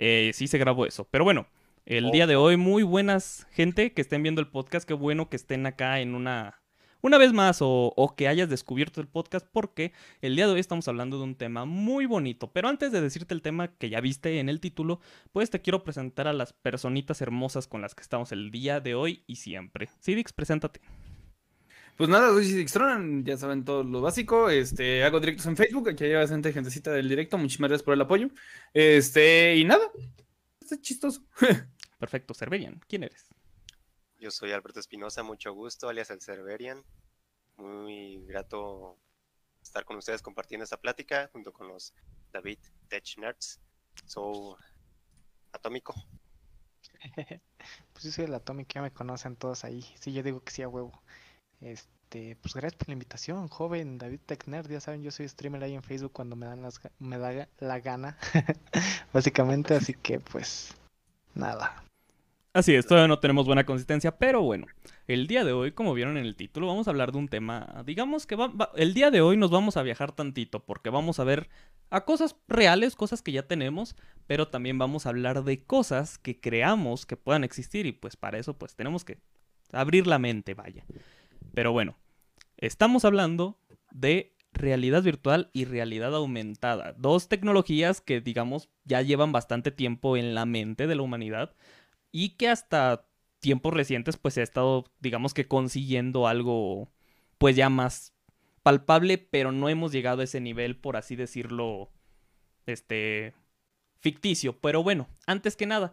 eh, sí se grabó eso. Pero bueno, el día de hoy, muy buenas gente que estén viendo el podcast. Qué bueno que estén acá en una una vez más o, que hayas descubierto el podcast porque el día de hoy estamos hablando de un tema muy bonito. Pero antes de decirte el tema que ya viste en el título, pues te quiero presentar a las personitas hermosas con las que estamos el día de hoy y siempre. Cidix, preséntate. Pues nada, soy Cidix Tron, ya saben todo lo básico. Este, hago directos en Facebook, aquí hay bastante gentecita del directo. Muchísimas gracias por el apoyo. Este, y nada, está chistoso. Perfecto, Cerverian, ¿quién eres? Yo soy Alberto Espinosa, mucho gusto, alias el Cerverian. Muy grato estar con ustedes compartiendo esta plática junto con los David Tech Nerds. Soy atómico. pues yo soy el atómico, ya me conocen todos ahí. Sí, yo digo que sí a huevo. Este, pues gracias por la invitación, joven David Tech Nerd. Ya saben, yo soy streamer ahí en Facebook cuando me dan las, me da la gana, básicamente. Así que, pues, nada. Así es, todavía no tenemos buena consistencia, pero bueno, el día de hoy, como vieron en el título, vamos a hablar de un tema, digamos que va, el día de hoy nos vamos a viajar tantito, porque vamos a ver a cosas reales, cosas que ya tenemos, pero también vamos a hablar de cosas que creamos que puedan existir y pues para eso pues tenemos que abrir la mente, vaya. Pero bueno, estamos hablando de realidad virtual y realidad aumentada, dos tecnologías que digamos ya llevan bastante tiempo en la mente de la humanidad y que hasta tiempos recientes pues se ha estado, digamos que consiguiendo algo pues ya más palpable, pero no hemos llegado a ese nivel, por así decirlo, este, ficticio. Pero bueno, antes que nada,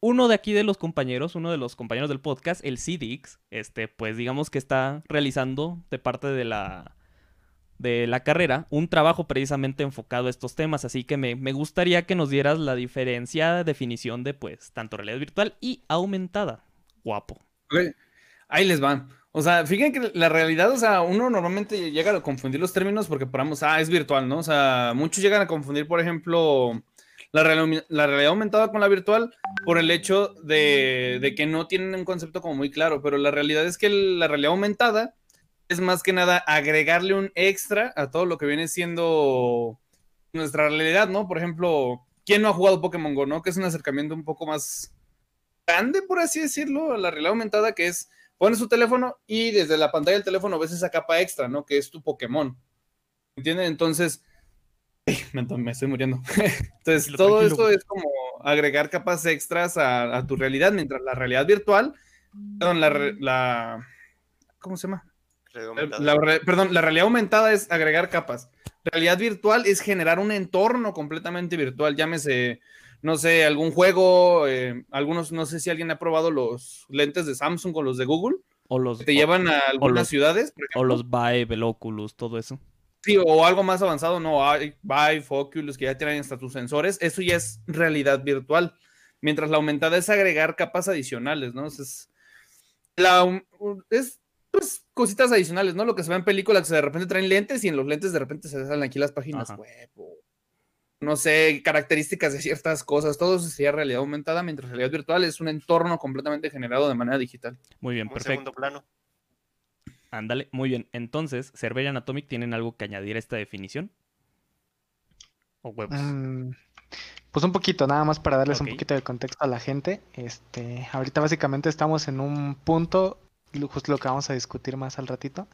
uno de aquí de los compañeros, uno de los compañeros del podcast, el CDX, este, pues digamos que está realizando de parte de la de la carrera un trabajo precisamente enfocado a estos temas, así que me, gustaría que nos dieras la diferenciada definición de pues tanto realidad virtual y aumentada. Guapo. Ahí les van. O sea, fíjense que la realidad, o sea, uno normalmente llega a confundir los términos porque ponemos, ah, es virtual, ¿no? O sea, muchos llegan a confundir, por ejemplo, la, realidad aumentada con la virtual por el hecho de, de, que no tienen un concepto como muy claro, pero la realidad es que la realidad aumentada es más que nada agregarle un extra a todo lo que viene siendo nuestra realidad, ¿no? Por ejemplo, ¿quién no ha jugado Pokémon Go, no? Que es un acercamiento un poco más grande, por así decirlo, a la realidad aumentada, que es pones su teléfono y desde la pantalla del teléfono ves esa capa extra, ¿no? Que es tu Pokémon. ¿Entienden? Entonces, me, estoy muriendo. Entonces, todo esto es como agregar capas extras a, tu realidad, mientras la realidad virtual, perdón, la, ¿cómo se llama? perdón, la realidad aumentada es agregar capas. Realidad virtual es generar un entorno completamente virtual. Llámese, no sé, algún juego. Eh, algunos, no sé si alguien ha probado los lentes de Samsung o los de Google. O los que te llevan a algunas ciudades. o los Vive, el Oculus, todo eso. Sí, o algo más avanzado, no, Vive, Oculus, que ya tienen hasta tus sensores. Eso ya es realidad virtual. Mientras la aumentada es agregar capas adicionales, ¿no? Es, la, es pues, cositas adicionales, ¿no? Lo que se ve en películas que de repente traen lentes y en los lentes de repente se salen aquí las páginas web. no sé, características de ciertas cosas. Todo eso sería realidad aumentada, mientras realidad virtual es un entorno completamente generado de manera digital. Muy bien, perfecto. Segundo plano. Ándale, muy bien. Entonces, Cerveria Anatomic tienen algo que añadir a esta definición. ¿O huevos? Mm, pues un poquito, nada más para darles un poquito de contexto a la gente. Este, ahorita básicamente estamos en un punto justo lo que vamos a discutir más al ratito,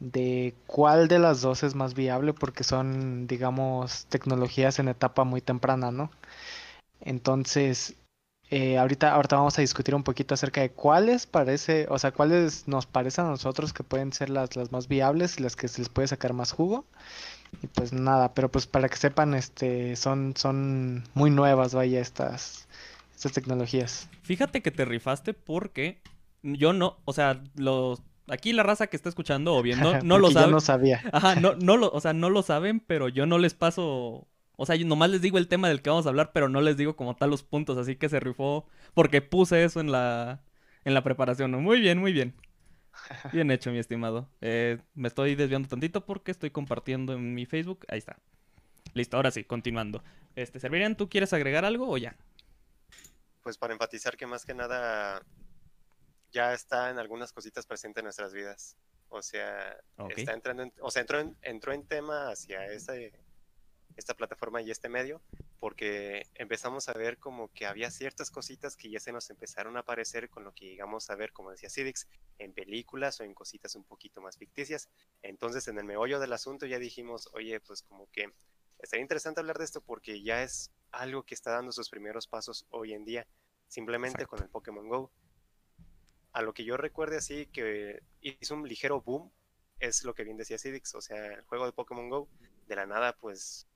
de cuál de las dos es más viable porque son, digamos, tecnologías en etapa muy temprana, ¿no? Entonces, eh, ahorita, ahorita vamos a discutir un poquito acerca de cuáles parece, o sea, cuáles nos parece a nosotros que pueden ser las, las más viables y las que se les puede sacar más jugo. Y pues nada, pero pues para que sepan, este, son, son muy nuevas, vaya, estas, estas tecnologías. Fíjate que te rifaste porque yo no, o sea, los aquí la raza que está escuchando o viendo no lo sabe. Yo no sabía. Ajá, no, no lo, o sea, no lo saben, pero yo no les paso. O sea, yo nomás les digo el tema del que vamos a hablar, pero no les digo como tal los puntos, así que se rifó porque puse eso en la, en la preparación. Muy bien, muy bien. Bien hecho, mi estimado. Eh, me estoy desviando tantito porque estoy compartiendo en mi Facebook. Ahí está. Listo, ahora sí, continuando. Este, ¿Servirían, tú quieres agregar algo o ya? Pues para enfatizar que más que nada ya está en algunas cositas presentes en nuestras vidas. O sea, está entrando o sea, entró en, entró en tema hacia esta plataforma y este medio porque empezamos a ver como que había ciertas cositas que ya se nos empezaron a aparecer con lo que llegamos a ver, como decía Cidix, en películas o en cositas un poquito más ficticias. Entonces, en el meollo del asunto ya dijimos, oye, pues como que estaría interesante hablar de esto porque ya es algo que está dando sus primeros pasos hoy en día, simplemente con el Pokémon Go. A lo que yo recuerde así que hizo un ligero boom, es lo que bien decía Cidix, o sea, el juego de Pokémon Go, de la nada, pues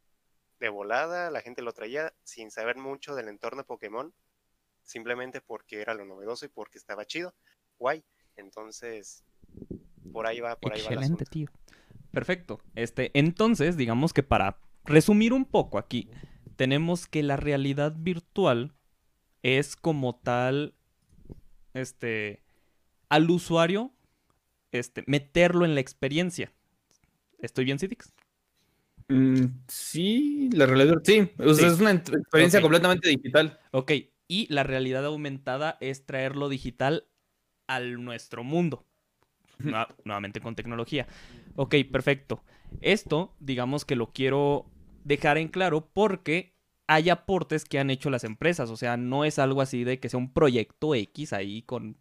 de volada, la gente lo traía sin saber mucho del entorno Pokémon, simplemente porque era lo novedoso y porque estaba chido. Guay. Entonces, por ahí va, por ahí va. Excelente, tío. Perfecto. Este, entonces, digamos que para resumir un poco aquí, tenemos que la realidad virtual es como tal, este, al usuario, este, meterlo en la experiencia. ¿Estoy bien, Cidix? Mm, sí, la realidad, sí, es una experiencia completamente digital. Ok, y la realidad aumentada es traerlo digital al nuestro mundo. nuevamente con tecnología. Ok, perfecto. Esto, digamos que lo quiero dejar en claro porque hay aportes que han hecho las empresas. O sea, no es algo así de que sea un proyecto X ahí con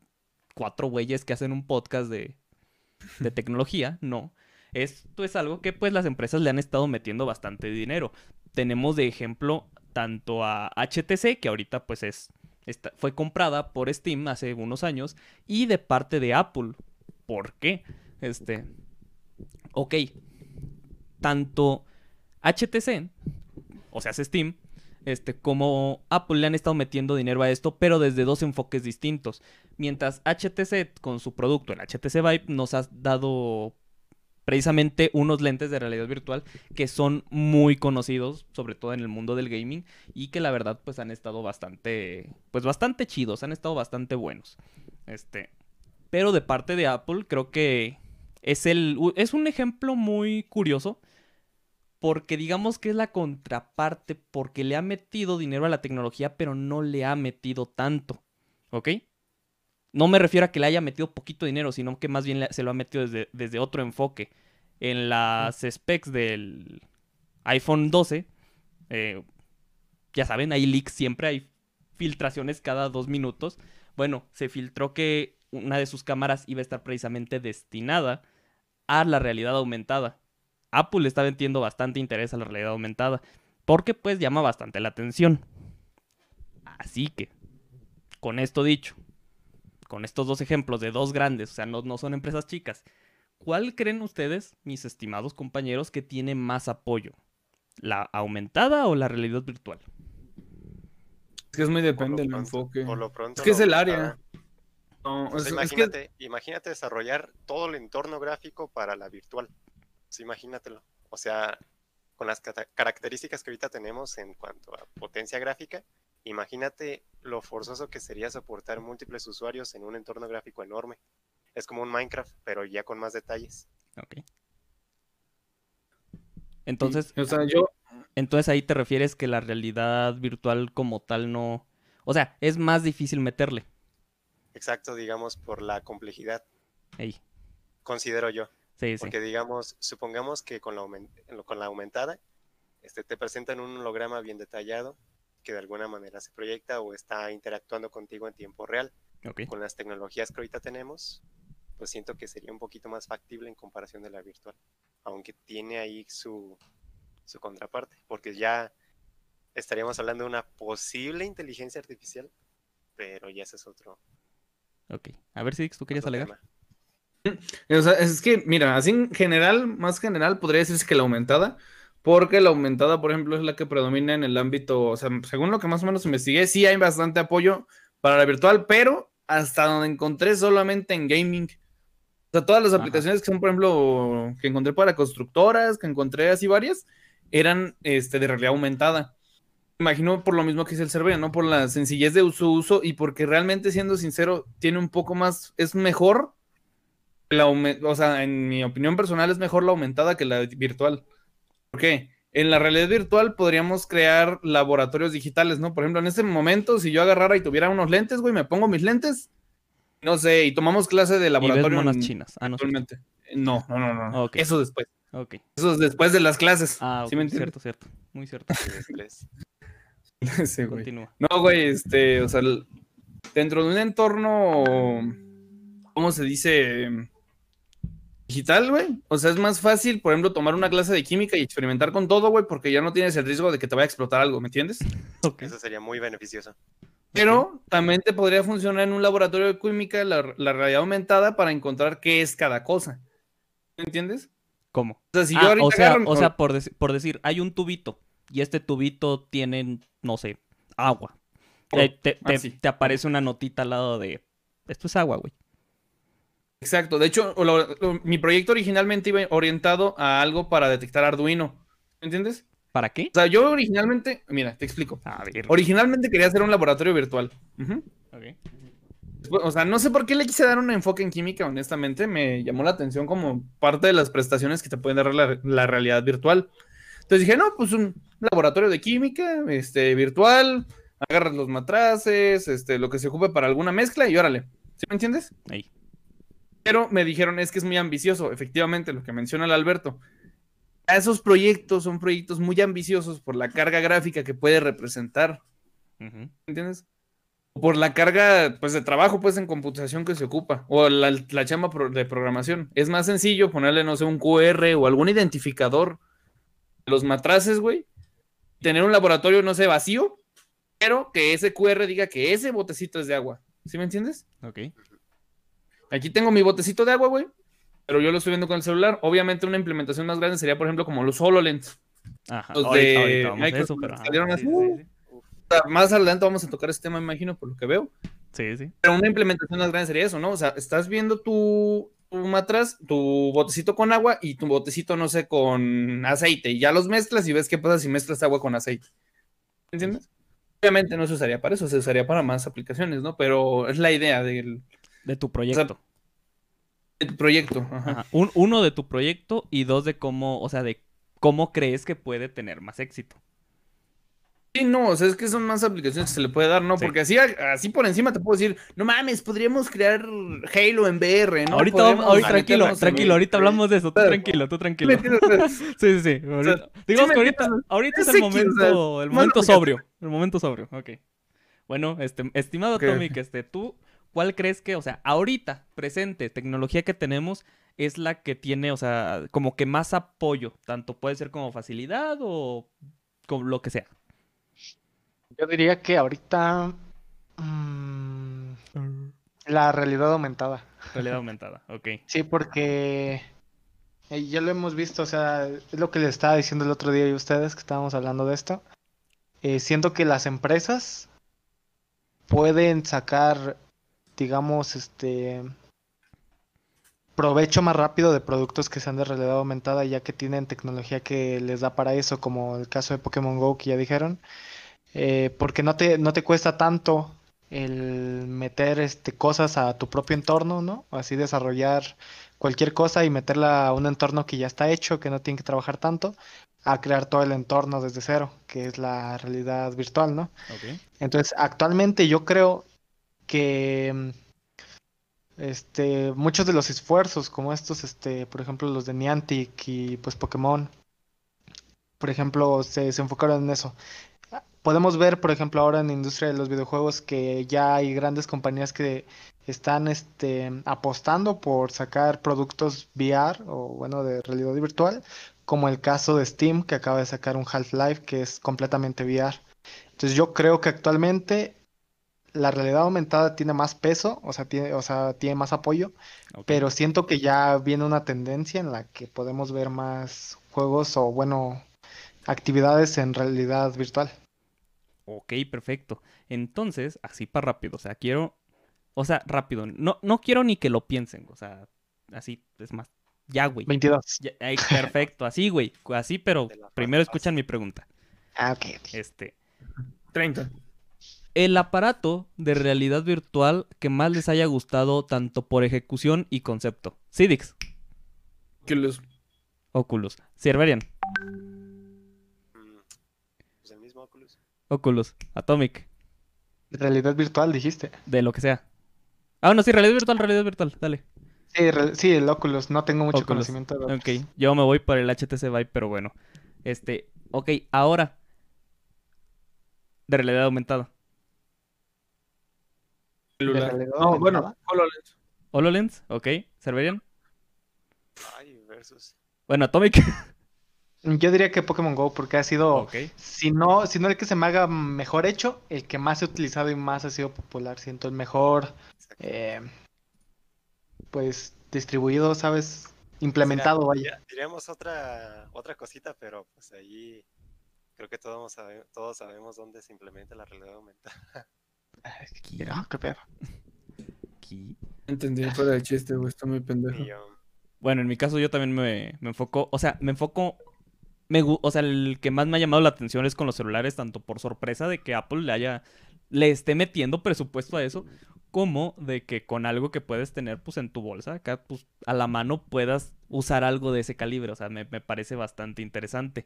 cuatro güeyes que hacen un podcast de, de tecnología. No. Esto es algo que pues las empresas le han estado metiendo bastante dinero. Tenemos de ejemplo tanto a HTC, que ahorita pues es, fue comprada por Steam hace unos años, y de parte de Apple. ¿Por qué? Este, ok, tanto HTC, o sea, Steam, este, como Apple le han estado metiendo dinero a esto, pero desde dos enfoques distintos. Mientras HTC con su producto, el HTC Vive, nos ha dado precisamente unos lentes de realidad virtual que son muy conocidos, sobre todo en el mundo del gaming, y que la verdad pues han estado bastante, pues bastante chidos, han estado bastante buenos. Este, pero de parte de Apple creo que es el es un ejemplo muy curioso porque digamos que es la contraparte porque le ha metido dinero a la tecnología, pero no le ha metido tanto. ¿Ok? No me refiero a que le haya metido poquito dinero, sino que más bien se lo ha metido desde, desde otro enfoque. En las specs del iPhone 12, eh, ya saben, hay leaks siempre, hay filtraciones cada dos minutos. Bueno, se filtró que una de sus cámaras iba a estar precisamente destinada a la realidad aumentada. Apple le está vendiendo bastante interés a la realidad aumentada, porque pues llama bastante la atención. Así que, con esto dicho, con estos dos ejemplos de dos grandes, o sea, no, son empresas chicas, ¿cuál creen ustedes, mis estimados compañeros, que tiene más apoyo? ¿La aumentada o la realidad virtual? Es que es muy depende del enfoque. Por lo pronto, es que es el área. imagínate, imagínate desarrollar todo el entorno gráfico para la virtual. imagínatelo. O sea, con las características que ahorita tenemos en cuanto a potencia gráfica, Imagínate lo forzoso que sería soportar múltiples usuarios en un entorno gráfico enorme. Es como un Minecraft, pero ya con más detalles. Ok. Entonces, o sea, yo... entonces ahí te refieres que la realidad virtual como tal no... O sea, es más difícil meterle. Exacto, digamos, por la complejidad. Considero yo. Sí, Porque digamos, supongamos que con la, con la aumentada, este, te presentan un holograma bien detallado, que de alguna manera se proyecta o está interactuando contigo en tiempo real. Con las tecnologías que ahorita tenemos, pues siento que sería un poquito más factible en comparación de la virtual, aunque tiene ahí su, su contraparte, porque ya estaríamos hablando de una posible inteligencia artificial, pero ya ese es otro. Ok, a ver si tú querías alegar. O sea, es que, mira, así en general, más general, podría decirse que la aumentada porque la aumentada, por ejemplo, es la que predomina en el ámbito, o sea, según lo que más o menos investigué, sí hay bastante apoyo para la virtual, pero hasta donde encontré solamente en gaming. O sea, todas las aplicaciones que son, por ejemplo, que encontré para constructoras, que encontré así varias, eran este, de realidad aumentada. Imagino por lo mismo que es el server, ¿no? Por la sencillez de su uso y porque realmente, siendo sincero, tiene un poco más, es mejor, la, o sea, en mi opinión personal, es mejor la aumentada que la virtual. ¿Por qué? En la realidad virtual podríamos crear laboratorios digitales, ¿no? Por ejemplo, en este momento, si yo agarrara y tuviera unos lentes, güey, me pongo mis lentes, no sé, y tomamos clase de laboratorio. Y chinas. Ah, no, no, no, no, no. Eso después. Okay. Eso es después de las clases. Ah, ¿Sí me cierto, cierto. Muy cierto. Sí, güey. Continúa. No, güey, este, o sea, dentro de un entorno, ¿cómo se dice? Digital, güey. O sea, es más fácil, por ejemplo, tomar una clase de química y experimentar con todo, güey, porque ya no tienes el riesgo de que te vaya a explotar algo, ¿me entiendes? Ok. Eso sería muy beneficioso. Pero también te podría funcionar en un laboratorio de química la, la realidad aumentada para encontrar qué es cada cosa. ¿Me entiendes? ¿Cómo? O sea, si Ah, ahorita o sea, agarro mi- o sea por, por decir, hay un tubito y este tubito tiene, no sé, agua. Oh, Te, te- ah, te- sí. te aparece una notita al lado de, esto es agua, güey. Exacto. De hecho, o lo- lo- mi proyecto originalmente iba orientado a algo para detectar Arduino. ¿Me entiendes? ¿Para qué? O sea, yo originalmente, mira, te explico. A ver. Originalmente quería hacer un laboratorio virtual. Ujú. ok. Después, O sea, no sé por qué le quise dar un enfoque en química, honestamente. Me llamó la atención como parte de las prestaciones que te pueden dar la, la realidad virtual. Entonces dije, no, pues un laboratorio de química, este, virtual, agarras los matraces, este, lo que se ocupe para alguna mezcla y órale. ¿Sí me entiendes? Ahí. Pero me dijeron, es que es muy ambicioso, efectivamente, lo que menciona el Alberto. Esos proyectos son proyectos muy ambiciosos por la carga gráfica que puede representar. Ujú. ¿entiendes? O por la carga, pues, de trabajo, pues, en computación que se ocupa, o la, la chamba pro- de programación. Es más sencillo ponerle, no sé, un QR o algún identificador de los matraces, güey. Tener un laboratorio, no sé, vacío, pero que ese QR diga que ese botecito es de agua. ¿Sí me entiendes? Ok. Aquí tengo mi botecito de agua, güey, pero yo lo estoy viendo con el celular. Obviamente una implementación más grande sería, por ejemplo, como los HoloLens. Ajá. Los ahorita, de ahorita vamos a Microsoft eso, pero. ajá. salieron Sí, así, sí, sí. O sea, más adelante vamos a tocar ese tema, imagino, por lo que veo. Sí, sí. Pero una implementación más grande sería eso, ¿no? O sea, estás viendo tu, tu matraz, tu botecito con agua y tu botecito, no sé, con aceite. Y ya los mezclas y ves qué pasa si mezclas agua con aceite. ¿Entiendes? Obviamente no se usaría para eso, se usaría para más aplicaciones, ¿no? Pero es la idea del, De tu proyecto. del proyecto. Ajá. Ajá. Un- uno de tu proyecto y dos de cómo, o sea, de cómo crees que puede tener más éxito. Sí, no, o sea, es que son más aplicaciones que se le puede dar, ¿no? Sí. Porque así, así por encima te puedo decir, no mames, podríamos crear Halo en VR, ¿no? ahorita, Podemos ahorita- tranquilo, tranquilo, el- ahorita hablamos de eso. Tú Claro. tranquilo, tú ¿Sí tranquilo. Sí, sí, sí. ahorita- digamos que ahorita, ahorita es el o momento, el momento que- sobrio. El momento sobrio, ok. Bueno, este, estimado Ok. Tomic, este, tú, ¿cuál crees que, o sea, ahorita, presente, tecnología que tenemos es la que tiene, o sea, como que más apoyo? Tanto puede ser como facilidad o como lo que sea. Yo diría que ahorita mm, la realidad aumentada. Realidad aumentada, ok. Sí, porque eh, ya lo hemos visto, o sea, es lo que les estaba diciendo el otro día y ustedes que estábamos hablando de esto. Eh, siento que las empresas pueden sacar, digamos, este provecho más rápido de productos que sean de realidad aumentada, ya que tienen tecnología que les da para eso, como el caso de Pokémon Go que ya dijeron. Eh, porque no te, no te cuesta tanto el meter este, cosas a tu propio entorno, ¿no? Así desarrollar cualquier cosa y meterla a un entorno que ya está hecho, que no tiene que trabajar tanto, a crear todo el entorno desde cero, que es la realidad virtual, ¿no? Entonces, actualmente yo creo que mm, este, muchos de los esfuerzos, como estos, este, por ejemplo, los de Niantic y pues Pokémon, por ejemplo, se, enfocaron en eso. Podemos ver, por ejemplo, ahora en la industria de los videojuegos que ya hay grandes compañías que están este, apostando por sacar productos VR o bueno, de realidad virtual, como el caso de Steam, que acaba de sacar un Half-Life que es completamente VR. Entonces yo creo que actualmente la realidad aumentada tiene más peso, o sea, tiene, o sea, tiene más apoyo, pero siento que ya viene una tendencia en la que podemos ver más juegos o bueno, actividades en realidad virtual. Ok, perfecto. Entonces, así para rápido, o sea, quiero, o sea, rápido, no, no quiero ni que lo piensen, o sea, así, es más, ya, güey. 22. Ya, ay, perfecto, así, güey, así, pero primero escuchan mi pregunta. Ah, ok. ok. Este, 30. El aparato de realidad virtual que más les haya gustado tanto por ejecución y concepto. Cidix, Que los- Oculus, Cerberian, Mm, Pues el mismo Oculus. Oculus, Atomic, Realidad virtual, dijiste. de lo que sea. Ah, no, sí, realidad virtual, realidad virtual, dale. Sí, re- sí, el Oculus, no tengo mucho Oculus. conocimiento de Ok, yo me voy por el HTC Vive, pero bueno. Este, ok, ahora. de realidad aumentada. Celular. No, bueno? HoloLens. HoloLens, ok. Cerberian. Ay, versus. Bueno, Atomic. Yo diría que Pokémon Go porque ha sido, si no, si no el que se me haga mejor hecho, el que más he utilizado y más ha sido popular. Siento el mejor, eh, pues distribuido, ¿sabes? Implementado, Mira, vaya. diría- Diríamos otra, otra cosita, pero pues ahí creo que todos, sabe- todos sabemos dónde se implementa la realidad aumentada. Ah, qué pedo. Aquí. Entendí, fuera de chiste, güey, está muy pendejo. Bueno, en mi caso yo también me, me enfoco, o sea, me enfoco, me, o sea, el que más me ha llamado la atención es con los celulares, tanto por sorpresa de que Apple le haya, le esté metiendo presupuesto a eso, como de que con algo que puedes tener, pues, en tu bolsa, acá, pues, a la mano puedas usar algo de ese calibre, o sea, me, me parece bastante interesante.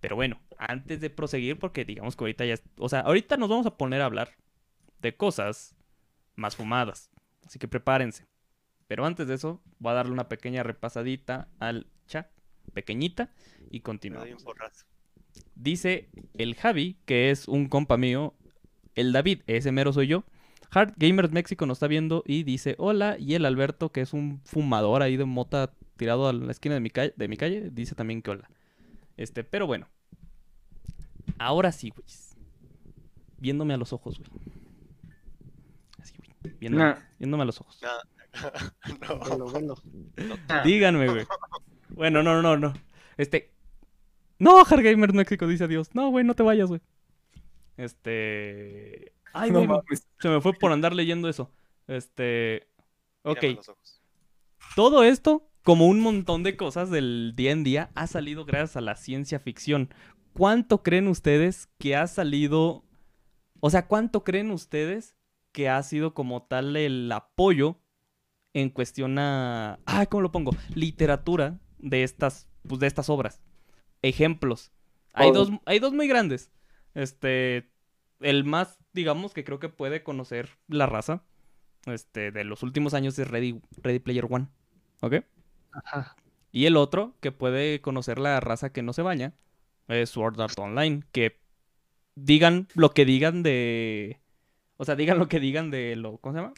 Pero bueno, antes de proseguir, porque digamos que ahorita ya, es- o sea, ahorita nos vamos a poner a hablar de cosas más fumadas, así que prepárense. Pero antes de eso, voy a darle una pequeña repasadita al chat, pequeñita, y continuamos. Dice el Javi, que es un compa mío, el David, ese mero soy yo. Hard Gamers México nos está viendo y dice hola. Y el Alberto, que es un fumador ahí de mota tirado a la esquina de mi calle, de mi calle dice también que hola. Este, pero bueno. Ahora sí, güey. Viéndome a los ojos, güey. Viéndome, Nah. viéndome a los ojos. no. Díganme, güey. Bueno, no, no, no. Este. No, Hardgamer México dice adiós. No, güey, no te vayas, güey. Este. Ay, No güey, se me fue por andar leyendo eso. Este. Ok. Todo esto, como un montón de cosas del día en día, ha salido gracias a la ciencia ficción. ¿Cuánto creen ustedes que ha salido? O sea, ¿cuánto creen ustedes que ha sido como tal el apoyo en cuestión a. Ah, ¿cómo lo pongo? Literatura de estas, pues, de estas obras. Ejemplos. Hay Todo. dos, hay dos muy grandes. Este. El más, digamos, que creo que puede conocer la raza. Este, de los últimos años es Ready, Ready Player One. ¿Ok? Ajá. Y el otro que puede conocer la raza que no se baña es Sword Art Online. Que digan lo que digan de. O sea, digan lo que digan de lo. ¿Cómo se llama?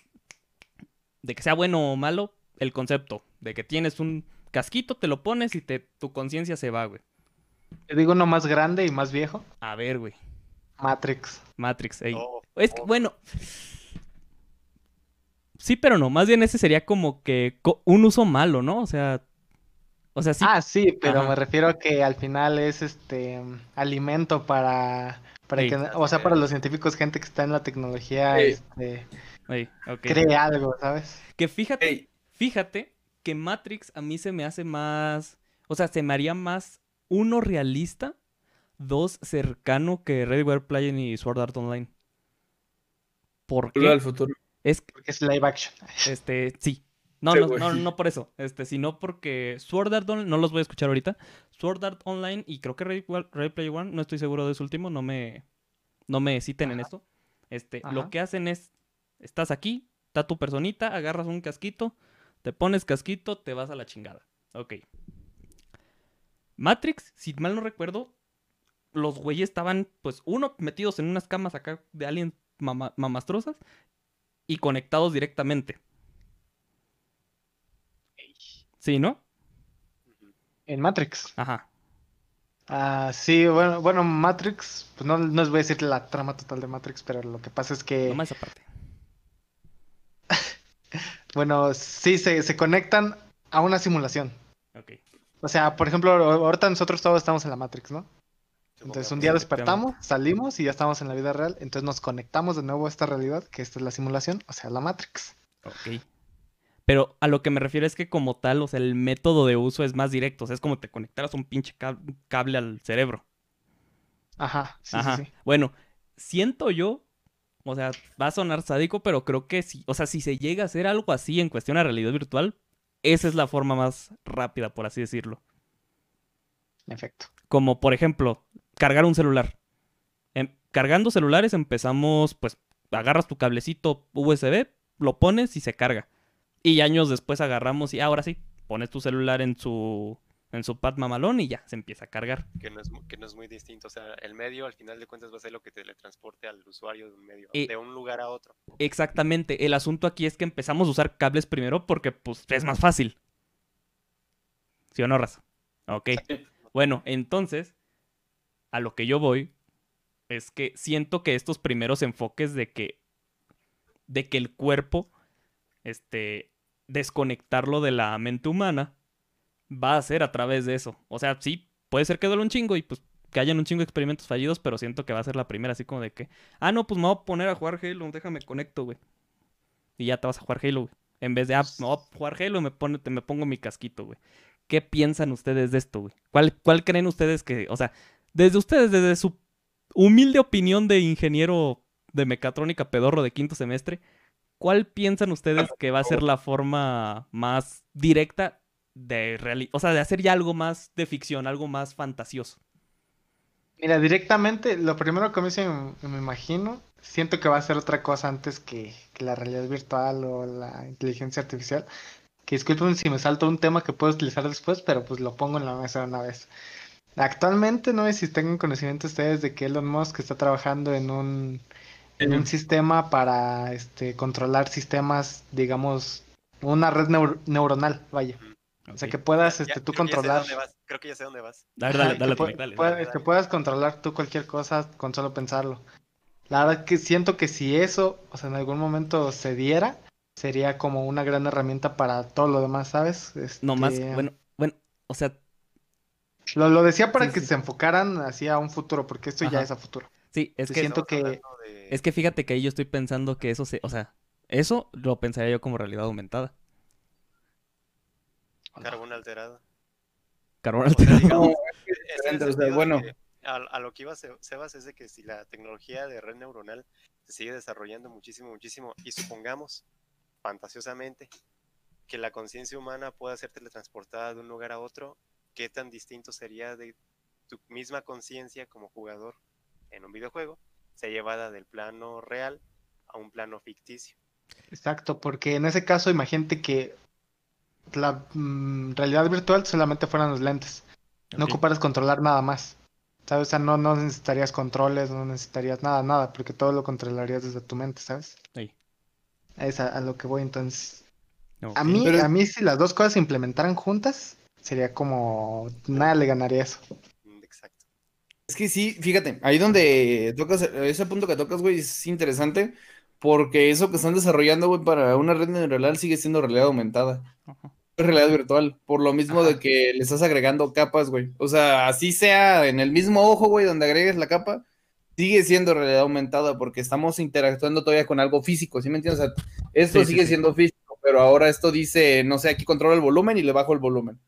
De que sea bueno o malo, el concepto. De que tienes un casquito, te lo pones y te, tu conciencia se va, güey. Te digo uno más grande y más viejo. A ver, güey. Matrix. Matrix, ey. Oh, Es que, oh, bueno. Sí, pero no. Más bien ese sería como que un uso malo, ¿no? O sea. O sea, sí. Ah, sí, pero Ajá. me refiero a que al final es este alimento para, para que, o sea, para los científicos, gente que está en la tecnología, este, cree algo, ¿sabes? Que fíjate, Ey, fíjate que Matrix a mí se me hace más. O sea, se me haría más uno realista, dos cercano que Ready Player Player y Sword Art Online. ¿Por qué? futuro. Es que, Porque es live action. este, sí. No, no, no, no por eso. Este, sino porque Sword Art Online, no los voy a escuchar ahorita. Sword Art Online y creo que Ready Player One, no estoy seguro de su último, no me, no me citen en esto. Este, Ajá. lo que hacen es, estás aquí, está tu personita, agarras un casquito, te pones casquito, te vas a la chingada. Ok. Matrix, si mal no recuerdo, los güeyes estaban, pues, uno, metidos en unas camas acá de aliens mama- mamastrosas y conectados directamente. Sí, ¿no? En Matrix. Ajá. Ah, sí, bueno, bueno, Matrix, pues no, no les voy a decir la trama total de Matrix, pero lo que pasa es que, Nomás esa parte. bueno, sí, se, se conectan a una simulación. Ok. O sea, por ejemplo, ahorita nosotros todos estamos en la Matrix, ¿no? Entonces un día despertamos, salimos y ya estamos en la vida real, entonces nos conectamos de nuevo a esta realidad, que esta es la simulación, o sea, la Matrix. Ok. Pero a lo que me refiero es que como tal, o sea, el método de uso es más directo. O sea, es como te conectaras un pinche cab- cable al cerebro. Ajá, sí, Ajá. sí, sí. Bueno, siento yo, o sea, va a sonar sádico, pero creo que sí. O sea, si se llega a hacer algo así en cuestión de realidad virtual, esa es la forma más rápida, por así decirlo. En efecto. Como por ejemplo, cargar un celular. Em, cargando celulares empezamos, pues, agarras tu cablecito USB, lo pones y se carga. Y años después agarramos y ahora sí, pones tu celular en su en su pad mamalón y ya, se empieza a cargar. Que no, es, que no es muy distinto. O sea, el medio al final de cuentas va a ser lo que teletransporte al usuario de un medio, de un lugar a otro. Exactamente, el asunto aquí es que empezamos a usar cables primero porque pues es más fácil. ¿Sí o no, raza? Ok. Bueno, entonces, a lo que yo voy es que siento que estos primeros enfoques de que de que el cuerpo este desconectarlo de la mente humana va a ser a través de eso. O sea, sí, puede ser que duele un chingo y pues que hayan un chingo de experimentos fallidos, pero siento que va a ser la primera, así como de que, ah, no, pues me voy a poner a jugar Halo, déjame conecto, güey. Y ya te vas a jugar Halo, güey. En vez de, ah, me voy a jugar Halo, me, pone, te- me pongo mi casquito, güey. ¿Qué piensan ustedes de esto, güey? ¿Cuál, ¿Cuál creen ustedes que, o sea, desde ustedes, desde su humilde opinión de ingeniero de mecatrónica pedorro de quinto semestre, ¿cuál piensan ustedes que va a ser la forma más directa de reali- o sea, de hacer ya algo más de ficción, algo más fantasioso? Mira, directamente, lo primero que me, se me, imagino, siento que va a ser otra cosa antes que, que la realidad virtual o la inteligencia artificial. Que disculpen si me salto un tema que puedo utilizar después, pero pues lo pongo en la mesa de una vez. Actualmente no sé si tengan conocimiento ustedes de que Elon Musk está trabajando en un, en un sistema para este, controlar sistemas, digamos, una red neur- neuronal, vaya. O sea, que puedas Ya- este, tú creo ya Ah, controlar. vas, Creo que ya sé dónde vas. Dale, Ajá, dale, que, dale, dale. que puedas controlar tú cualquier cosa con solo pensarlo. La verdad que siento que si eso, o sea, en algún momento se diera, sería como una gran herramienta para todo lo demás, ¿sabes? No más, Este, bueno, bueno, o sea, Lo, lo decía para Sí, que sí. se enfocaran hacia un futuro, porque esto ya es a futuro. sí, es que, siento que- es que fíjate que ahí yo estoy pensando que eso se, o sea, eso lo pensaría yo como realidad aumentada. carbón alterado. Carbón O sea, alterado. digamos, No, es el bueno. A, a lo que iba Se- Sebas es de que si la tecnología de red neuronal se sigue desarrollando muchísimo, muchísimo, y supongamos, fantasiosamente, que la conciencia humana pueda ser teletransportada de un lugar a otro, ¿qué tan distinto sería de tu misma conciencia como jugador en un videojuego, sea llevada del plano real a un plano ficticio? Exacto, porque en ese caso imagínate que la mm, realidad virtual solamente fueran los lentes. No ocuparas controlar nada más. ¿Sabes? O sea, no, no necesitarías controles, no necesitarías nada, nada, porque todo lo controlarías desde tu mente, ¿sabes? Ahí. Es a, a lo que voy entonces. A mí, Pero- a mí si las dos cosas se implementaran juntas, sería como nada le ganaría eso. Es que sí, fíjate, ahí donde tocas, ese punto que tocas, güey, es interesante, porque eso que están desarrollando, güey, para una red neuronal sigue siendo realidad aumentada, Ajá. es realidad virtual, por lo mismo Ajá. de que le estás agregando capas, güey. O sea, así sea en el mismo ojo, güey, donde agregues la capa, sigue siendo realidad aumentada, porque estamos interactuando todavía con algo físico, ¿sí me entiendes? O sea, esto Sí, sigue sí. siendo físico, pero ahora esto dice, no sé, aquí controlo el volumen y le bajo el volumen.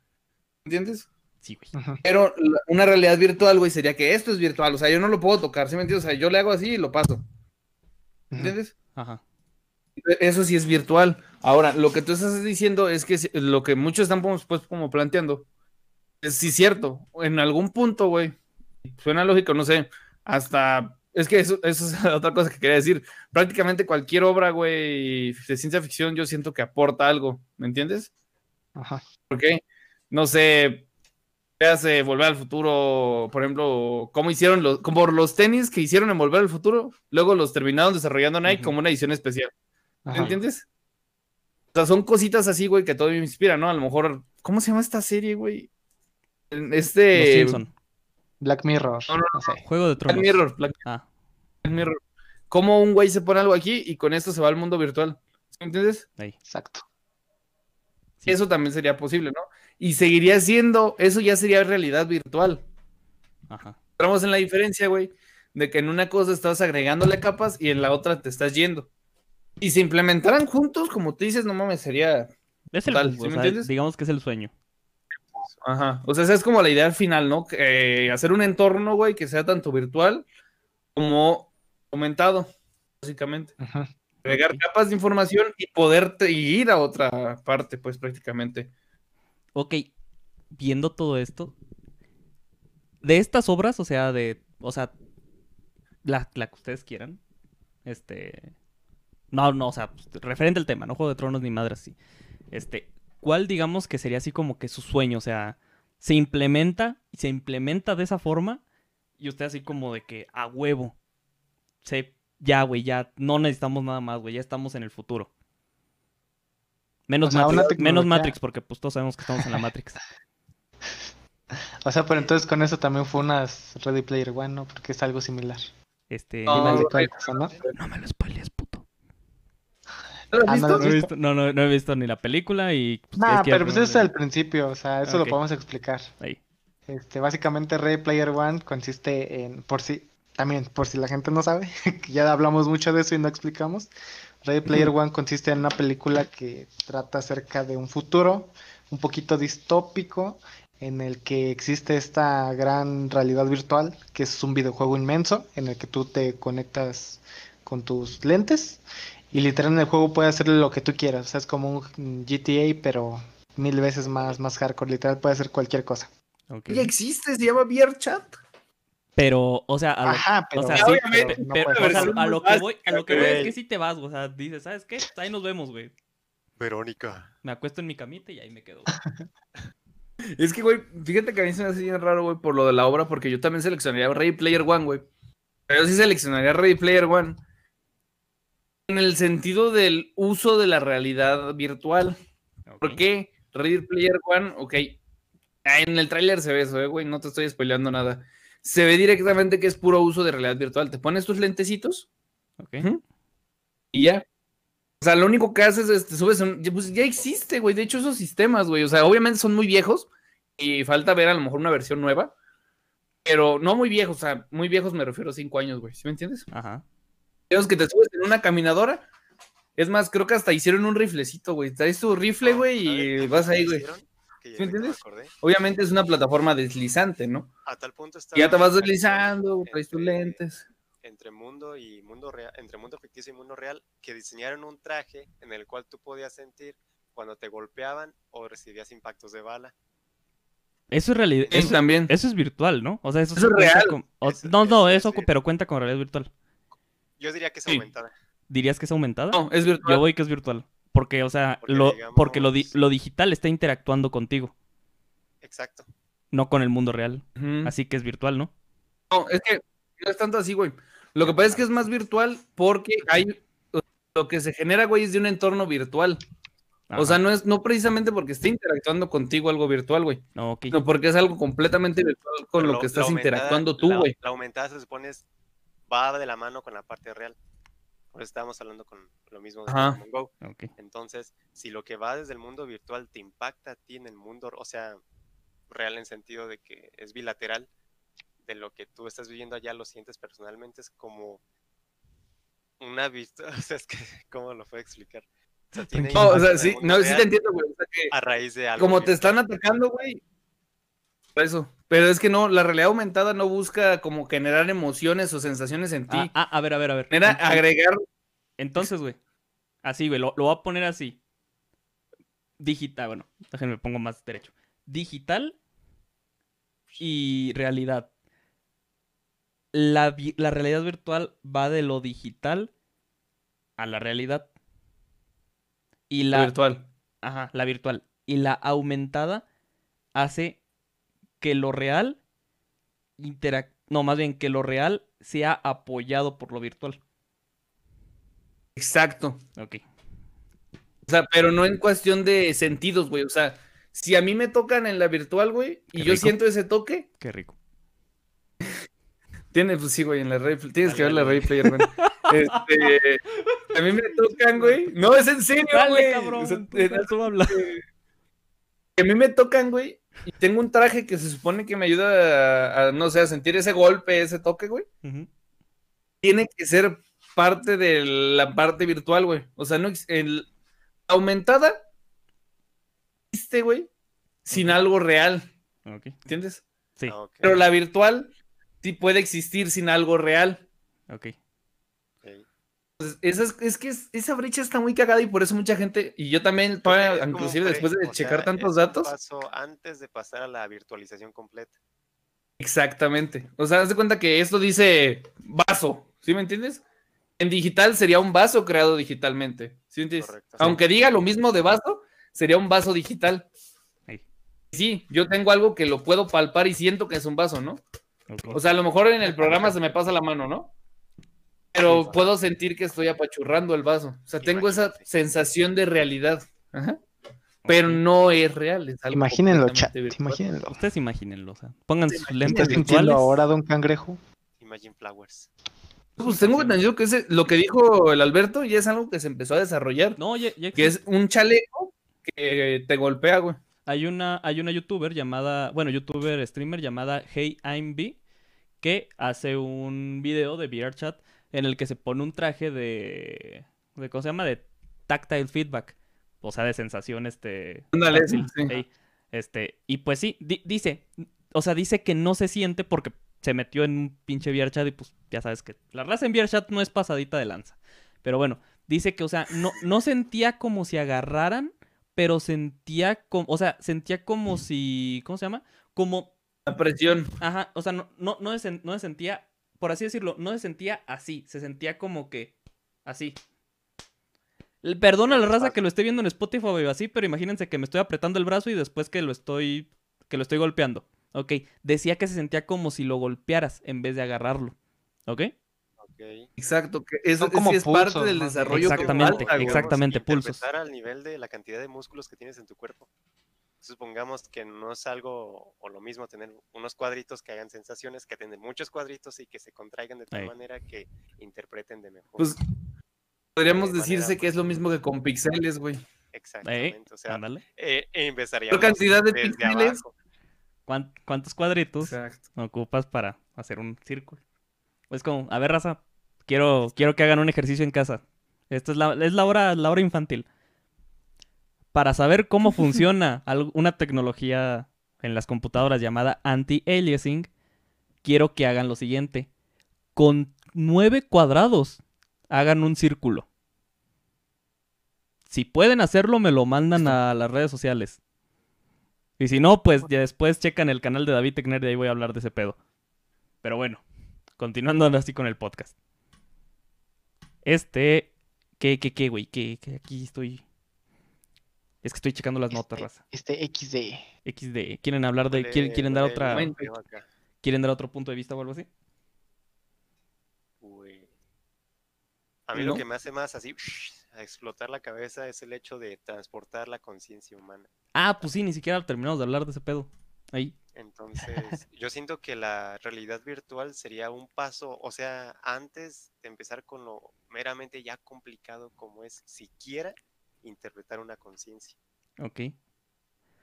¿Entiendes? Sí, güey. Pero una realidad virtual, güey, sería que esto es virtual. O sea, yo no lo puedo tocar, ¿sí me entiendes? O sea, yo le hago así y lo paso. ¿Entiendes? Ajá. Eso sí es virtual. Ahora, lo que tú estás diciendo es que lo que muchos están como, pues, como planteando es sí cierto. En algún punto, güey, suena lógico, no sé, hasta... Es que eso, eso es otra cosa que quería decir. Prácticamente cualquier obra, güey, de ciencia ficción, yo siento que aporta algo, ¿me entiendes? Ajá. ¿Por qué? No sé, hace Volver al Futuro, por ejemplo, cómo hicieron los, como los tenis que hicieron en Volver al Futuro, luego los terminaron desarrollando Nike como una edición especial. ¿Me Ajá. entiendes? O sea, son cositas así, güey, que todavía me inspiran, ¿no? A lo mejor, ¿cómo se llama esta serie, güey? Los Este. Simpson. Black Mirror. No, no, no sé. Juego de Black Tronos. Mirror, Black Ah, Mirror. ¿Cómo un güey se pone algo aquí y con esto se va al mundo virtual? ¿Me entiendes? ahí. Exacto. Sí. Eso también sería posible, ¿no? Y seguiría siendo, eso ya sería realidad virtual. Ajá. encontramos en la diferencia, güey, de que en una cosa estás agregándole capas y en la otra te estás yendo. Y se implementaran juntos, como tú dices, no mames, sería. Es el, Total, o ¿sí me sea, entiendes? digamos que es el sueño. Ajá. O sea, esa es como la idea al final, ¿no? Que, eh, hacer un entorno, güey, que sea tanto virtual como aumentado, básicamente. Ujú. Agregar capas de información y poderte ir a otra parte, pues prácticamente. Ok, viendo todo esto, de estas obras, o sea, de, o sea, la, que ustedes quieran, este, no, no, o sea, pues, referente al tema, no Juego de Tronos ni madre así, este, ¿cuál digamos que sería así como que su sueño? O sea, se implementa, se implementa de esa forma y usted así como de que a huevo. Se, ya, güey, ya no necesitamos nada más, güey, ya estamos en el futuro. Menos, O sea, una Matrix, menos Matrix, porque pues todos sabemos que estamos en la Matrix. O sea, pero entonces con eso también fue unas Ready Player One, ¿no? Porque es algo similar. Este, No, Final de güey. cuentas, ¿o ¿no? no me lo spoilees, puto. ¿No Ah, no lo? No he visto, no, no, no he visto ni la película y... pues, Nah, es que- pero pues eso es al principio, o sea, eso lo podemos explicar. Ahí. Este, básicamente Ready Player One consiste en, por si, también, por si la gente no sabe, que ya hablamos mucho de eso y no explicamos. Ready Player One consiste en una película que trata acerca de un futuro un poquito distópico en el que existe esta gran realidad virtual, que es un videojuego inmenso en el que tú te conectas con tus lentes y literal en el juego puedes hacer lo que tú quieras, o sea, es como un GTA, pero mil veces más, más hardcore, literal puede hacer cualquier cosa. Ya existe, se llama VRChat. Pero, o sea, a lo, Ajá, pero, o sea, Ya, sí, obviamente, pero no pero, puedes o sea, versión a lo que voy, a lo que voy es que sí te vas, o sea, dices, ¿sabes qué? Pues ahí nos vemos, güey. Verónica. Me acuesto en mi camita y ahí me quedo. güey. Es que, güey, fíjate que a mí se me hace bien raro, güey, por lo de la obra, porque yo también seleccionaría Ready Player One, güey. Pero yo sí seleccionaría Ready Player One. En el sentido del uso de la realidad virtual. ¿Por Ok. qué? Ready Player One, ok. Ah, En el tráiler se ve eso, eh, güey, no te estoy spoileando nada. Se ve directamente que es puro uso de realidad virtual. Te pones tus lentecitos y ya. O sea, lo único que haces es te subes un... ya, Pues ya existe, güey. De hecho, esos sistemas, güey. O sea, obviamente son muy viejos y falta ver a lo mejor una versión nueva. Pero no muy viejos, o sea, muy viejos me refiero a cinco años, güey. ¿Sí me entiendes? Ajá. Digamos que te subes en una caminadora. Es más, creo que hasta hicieron un riflecito, güey. Traes tu rifle, güey, y vas ahí, ¿Qué güey. hicieron? Que ya ¿Sí me entiendes? Obviamente es una plataforma deslizante, ¿no? A tal punto está Y ya te vas deslizando, conexión traes tus entre- lentes. Entre mundo y mundo real, entre mundo ficticio y mundo real, que diseñaron un traje en el cual tú podías sentir cuando te golpeaban o recibías impactos de bala. Eso es realidad. Eso, también. eso es virtual, ¿no? O sea, eso, es real. con- o- Eso- no, no, eso pero cuenta con realidad virtual. Yo diría que es Sí. aumentada. ¿Dirías que es aumentada? No, es Yo virtual. voy que es virtual. Porque, o sea, Porque lo, porque lo, di- lo digital está interactuando contigo, Exacto. no con el mundo real. Así que es virtual, ¿no? No, es que no es tanto así, güey. Lo que pasa es que es más virtual porque hay lo que se genera, güey, es de un entorno virtual. O sea, no es no precisamente porque esté interactuando contigo algo virtual, güey, No, ok. sino porque es algo completamente virtual con lo que estás aumentada- interactuando tú, la- güey. La, aumentada se supone es- va de la mano con la parte real. Por eso estábamos hablando con lo mismo de Ajá. Pokémon Go. Entonces, si lo que va desde el mundo virtual te impacta a ti en el mundo, o sea, real en sentido de que es bilateral, de lo que tú estás viviendo allá lo sientes personalmente, es como una vista, o sea, es que, ¿cómo lo puedo explicar? O sea, tiene Tranquilo. No, o sea, el sí, no, sí te entiendo, güey. o sea, que A raíz de algo como te están atacando, güey. Por eso. Pero es que no, la realidad aumentada no busca como generar emociones o sensaciones en ti. Ah, ah, a ver, a ver, a ver. Ent- agregar. Entonces, güey. Así, güey. Lo, lo voy a poner así. Digital, bueno, déjenme pongo más derecho. Digital y realidad. La, la realidad virtual va de lo digital a la realidad. Y la, virtual. Ajá, la virtual. Y la aumentada hace que lo real interac- No, más bien que lo real sea apoyado por lo virtual. Exacto. Ok. O sea, pero no en cuestión de sentidos, güey. O sea, si a mí me tocan en la virtual, güey, y yo siento ese toque, Qué rico. tiene, pues sí, güey, en la Ray, tienes que ver Dale, la dale. Ray Player, güey. Este, a mí me tocan, güey. No, es en serio, Dale, güey. cabrón. O sea, tú- eh, tú. Que a mí me tocan, güey, y tengo un traje que se supone que me ayuda a, a, no sé, a sentir ese golpe, ese toque, güey. Tiene que ser parte de la parte virtual, güey. O sea, no el aumentada existe, güey, sin algo real. ¿entiendes? Sí. Ah, Pero la virtual sí puede existir sin algo real. Ok. Esa es, es que es- esa brecha está muy cagada y por eso mucha gente, y yo también, todavía, inclusive después de checar sea, tantos datos, paso antes de pasar a la virtualización completa. Exactamente. O sea, haz de cuenta que esto dice vaso, ¿sí me entiendes? En digital sería un vaso creado digitalmente, ¿sí me entiendes? Correcto. Aunque diga lo mismo de vaso, sería un vaso digital. Ahí. Sí, yo tengo algo que lo puedo palpar y siento que es un vaso, ¿no? O sea, a lo mejor en el programa se me pasa la mano, ¿no? Pero puedo sentir que estoy apachurrando el vaso. O sea, tengo esa sensación de realidad. Ajá. Pero no es real. Es algo Imagínenlo, chat. virtual. Imagínenlo. Ustedes imagínenlo, o sea, pongan sus lentes ¿Estás sintiendo virtuales. ahora, don Cangrejo? Imagine Flowers. Pues tengo entendido que ese, lo que dijo el Alberto ya es algo que se empezó a desarrollar. No, ya, ya Que es un chaleco que te golpea, güey. Hay una, hay una youtuber llamada, bueno, youtuber streamer llamada Hey I'm B, que hace un video de VRChat en el que se pone un traje de, de ¿cómo se llama? De tactile feedback, o sea, de sensación, este... Ándale, sí. este, y pues sí, di- dice, o sea, dice que no se siente porque se metió en un pinche VRChat y pues ya sabes que la raza en VRChat no es pasadita de lanza. Pero bueno, dice que, o sea, no, no sentía como si agarraran, pero sentía como, o sea, sentía como si, ¿cómo se llama? Como, La presión. ajá, o sea, no, no, no, se, no se sentía, por así decirlo, no se sentía así, se sentía como que, así. Perdona a la raza que lo esté viendo en Spotify o así, pero imagínense que me estoy apretando el brazo y después que lo estoy, que lo estoy golpeando. Ok, decía que se sentía como si lo golpearas en vez de agarrarlo. ¿Ok? Exacto, que eso como sí es pulsos, parte del desarrollo. que Exactamente, falta, exactamente. pulsos. Al nivel de la cantidad de músculos que tienes en tu cuerpo. Supongamos que no es algo o lo mismo tener unos cuadritos que hagan sensaciones, que tener muchos cuadritos y que se contraigan de tal manera que interpreten de mejor. Pues podríamos de decirse manera que es lo mismo que con pixeles, güey. Eh, Exactamente. o sea, ándale. eh, eh, empezaríamos ¿Qué cantidad de. ¿Cuán- ¿Cuántos cuadritos Exacto. ocupas para hacer un círculo? Es como, a ver, raza, quiero, quiero que hagan un ejercicio en casa. Esta es la, es la hora, la hora infantil. Para saber cómo funciona una tecnología en las computadoras llamada anti-aliasing, quiero que hagan lo siguiente. Con nueve cuadrados, hagan un círculo. Si pueden hacerlo, me lo mandan a las redes sociales. Y si no, pues ya después checan el canal de David Tecner y ahí voy a hablar de ese pedo. Pero bueno, continuando ahora sí con el podcast. Este. ¿Qué, qué, qué, güey? ¿Qué, qué? Aquí estoy. Es que estoy checando las notas, raza. Este XD. XD. ¿Quieren hablar de. ¿Quieren, quieren dar otra. ¿Quieren dar otro punto de vista o algo así? Uy. A mí ¿No? lo que me hace más así a explotar la cabeza es el hecho de transportar la conciencia humana. Ah, pues sí, ni siquiera terminamos de hablar de ese pedo. Ahí. Entonces, yo siento que la realidad virtual sería un paso, o sea, antes de empezar con lo meramente ya complicado como es siquiera interpretar una conciencia. Ok.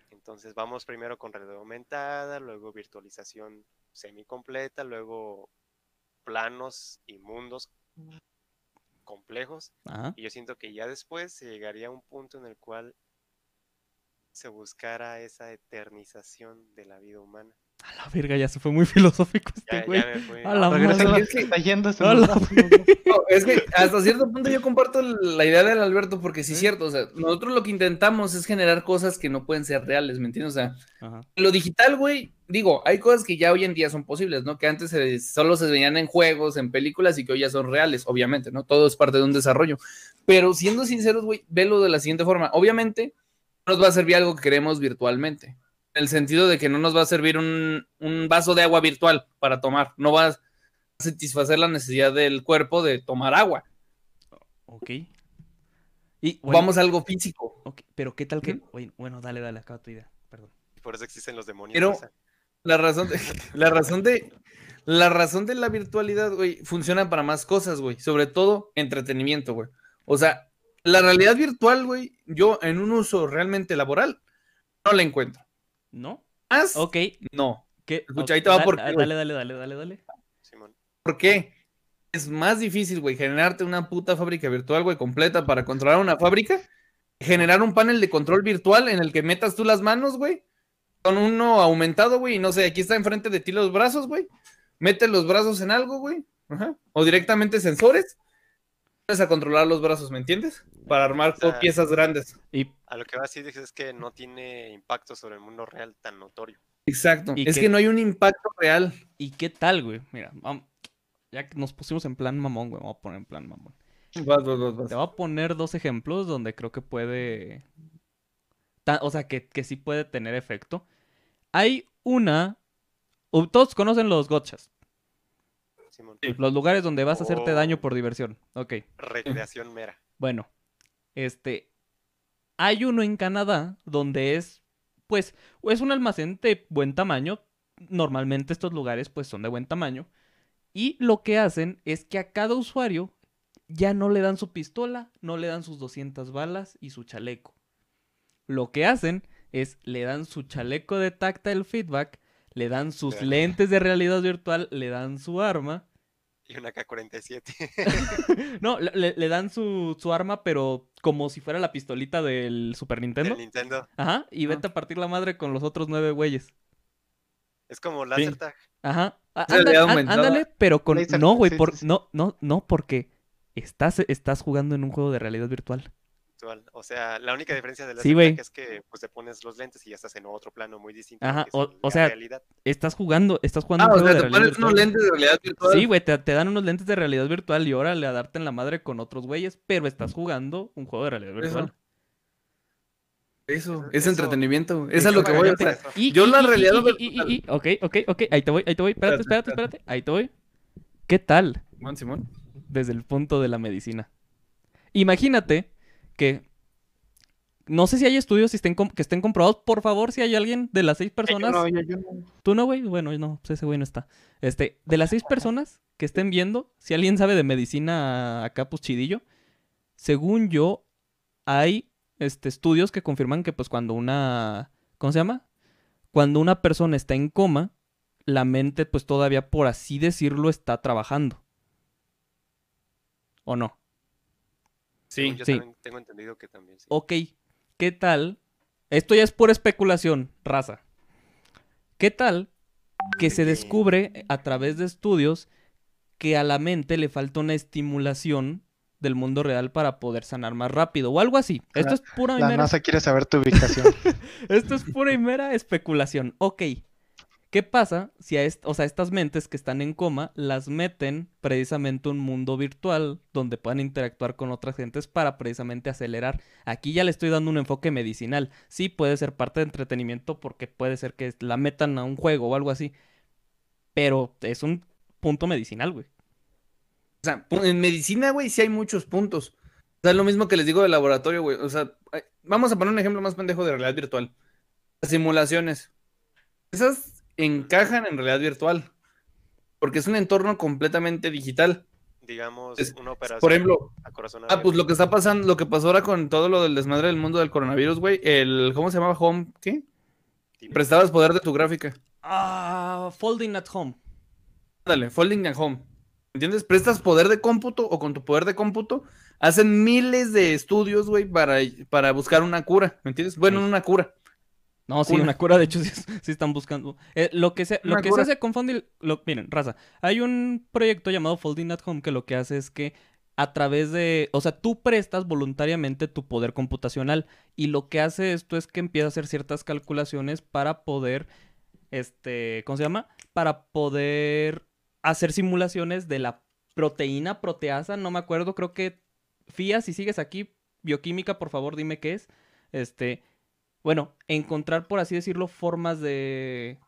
Entonces, vamos primero con realidad aumentada, luego virtualización semicompleta, luego planos y mundos complejos. Ajá. Y yo siento que ya después se llegaría a un punto en el cual se buscara esa eternización de la vida humana. A la verga, ya se fue muy filosófico este güey. A la madre. la que está yendo. va. No, es que hasta cierto punto yo comparto la idea del Alberto porque sí es cierto, o sea, nosotros lo que intentamos es generar cosas que no pueden ser reales, ¿me entiendes? O sea, Ajá. lo digital, güey, digo, hay cosas que ya hoy en día son posibles, ¿no? Que antes se- solo se veían en juegos, en películas y que hoy ya son reales, obviamente, ¿no? Todo es parte de un desarrollo. Pero siendo sinceros, güey, velo de la siguiente forma. Obviamente, no nos va a servir algo que queremos virtualmente. En el sentido de que no nos va a servir un, un vaso de agua virtual para tomar. No va a satisfacer la necesidad del cuerpo de tomar agua. Ok. Y bueno, Vamos a algo físico. Pero qué tal que. Bueno, dale, dale, acaba tu idea. Perdón. Por eso existen los demonios. Pero- o sea, La razón de, la razón de, la razón de la virtualidad, güey, funciona para más cosas, güey. Sobre todo entretenimiento, güey. O sea, la realidad virtual, güey, yo en un uso realmente laboral, no la encuentro. ¿No? Más, Ok. no. ¿Qué? Escucha, ok, ahí te va da- por qué, güey. Dale, dale, dale, dale, dale. Simón. ¿Por qué? Es más difícil, güey, generarte una puta fábrica virtual, güey, completa para controlar una fábrica. Generar un panel de control virtual en el que metas tú las manos, güey. Con uno aumentado, güey, y no sé, aquí está enfrente de ti los brazos, güey. Mete los brazos en algo, güey. Ajá. O directamente sensores. A controlar los brazos, ¿me entiendes? Para armar O sea, piezas grandes. Y A lo que va así es que no tiene impacto sobre el mundo real tan notorio. Exacto. ¿Y Es qué- que no hay un impacto real. ¿Y qué tal, güey? Mira, vam- ya que nos pusimos en plan mamón, güey, vamos a poner en plan mamón. Vas, vas, vas, vas. Te voy a poner dos ejemplos donde creo que puede. ta- O sea, que, que sí puede tener efecto. hay una... o Todos conocen los gotchas. Simón. Los lugares donde vas a hacerte Oh. daño por diversión. Ok. Recreación mera. Bueno, este. Hay uno en Canadá donde es. Pues. Es un almacén de buen tamaño. Normalmente estos lugares, pues, son de buen tamaño. Y lo que hacen es que a cada usuario ya no le dan su pistola, no le dan sus 200 balas y su chaleco. Lo que hacen es le dan su chaleco de tactile feedback, le dan sus lentes de realidad virtual, le dan su arma Y una K-47. no, le, le- dan su, su arma, pero como si fuera la pistolita del Super Nintendo. del Nintendo. Ajá, y vete a partir la madre con los otros nueve güeyes. Es como laser tag. Ajá. ándale, pero con... Laser No, güey, sí, por... sí, sí. no, no, no, porque estás, estás jugando en un juego de realidad virtual. O sea, la única diferencia Sí, laser güey. tag es que pues, te pones los lentes y ya estás en otro plano muy distinto. Ajá, es o- o la sea, realidad. Estás jugando, estás jugando Ah, un o sea, de te pones unos lentes de realidad virtual. Sí, güey, te, te dan unos lentes de realidad virtual y órale a darte en la madre con otros güeyes, pero estás jugando un juego de realidad Eso. virtual. Eso, Eso- es eso- entretenimiento. Es eso a lo que voy. sea, Y- Yo y- la y- realidad y- Ok, ok, ok. Ahí te voy, ahí te voy. Espérate, Espérate, espérate, espérate. Ahí te voy. ¿Qué tal Simón, Simón. desde el punto de la medicina? Imagínate que. No sé si hay estudios estén que estén comprobados. Por favor, si hay alguien de las seis personas. Yo no, yo- yo no. ¿Tú no, güey? Bueno, no, pues ese güey no está. Este, de las seis personas que estén viendo, si alguien sabe de medicina acá, pues chidillo. Según yo, hay este, estudios que confirman que, pues, cuando una. ¿Cómo se llama? Cuando una persona está en coma, la mente, pues, todavía, por así decirlo, está trabajando. ¿O no? Sí. Yo sí. también tengo entendido que también sí. Ok, ¿qué tal? Esto ya es pura especulación, raza. ¿Qué tal que se descubre a través de estudios que a la mente le falta una estimulación del mundo real para poder sanar más rápido o algo así? Esto es pura y La mera, NASA quiere saber tu ubicación. esto es pura y mera especulación. Ok. ¿Qué pasa si a estas mentes que están en coma las meten precisamente a un mundo virtual donde puedan interactuar con otras gentes para precisamente acelerar? Aquí ya le estoy dando un enfoque medicinal. Sí, puede ser parte de entretenimiento porque puede ser que la metan a un juego o algo así. Pero es un punto medicinal, güey. O sea, en medicina, güey, sí hay muchos puntos. O sea, es lo mismo que les digo del laboratorio, güey. O sea, vamos a poner un ejemplo más pendejo de realidad virtual. Simulaciones. Esas encajan en realidad virtual. Porque es un entorno completamente digital. Digamos, Es- una operación Por ejemplo, a corazón ah, pues lo que está pasando, lo que pasó ahora con todo lo del desmadre del mundo del coronavirus, güey. El, ¿cómo se llamaba? Home, ¿qué? Prestabas poder de tu gráfica. Ah, folding at home. Dale, folding at home. ¿Entiendes? Prestas poder de cómputo o con tu poder de cómputo hacen miles de estudios, güey, para, para buscar una cura. ¿Me entiendes? Bueno, Sí. una cura. No, sí, una cura, de hecho, sí, es- sí están buscando. Eh, lo que se, lo Una que cura. se hace con Folding, lo- miren, raza, hay un proyecto llamado Folding at Home que lo que hace es que a través de, o sea, tú prestas voluntariamente tu poder computacional y lo que hace esto es que empieza a hacer ciertas calculaciones para poder, este, ¿cómo se llama? Para poder hacer simulaciones de la proteína proteasa, no me acuerdo, creo que Fía, si sigues aquí, bioquímica, por favor, dime qué es. Este, bueno, encontrar, por así decirlo, formas de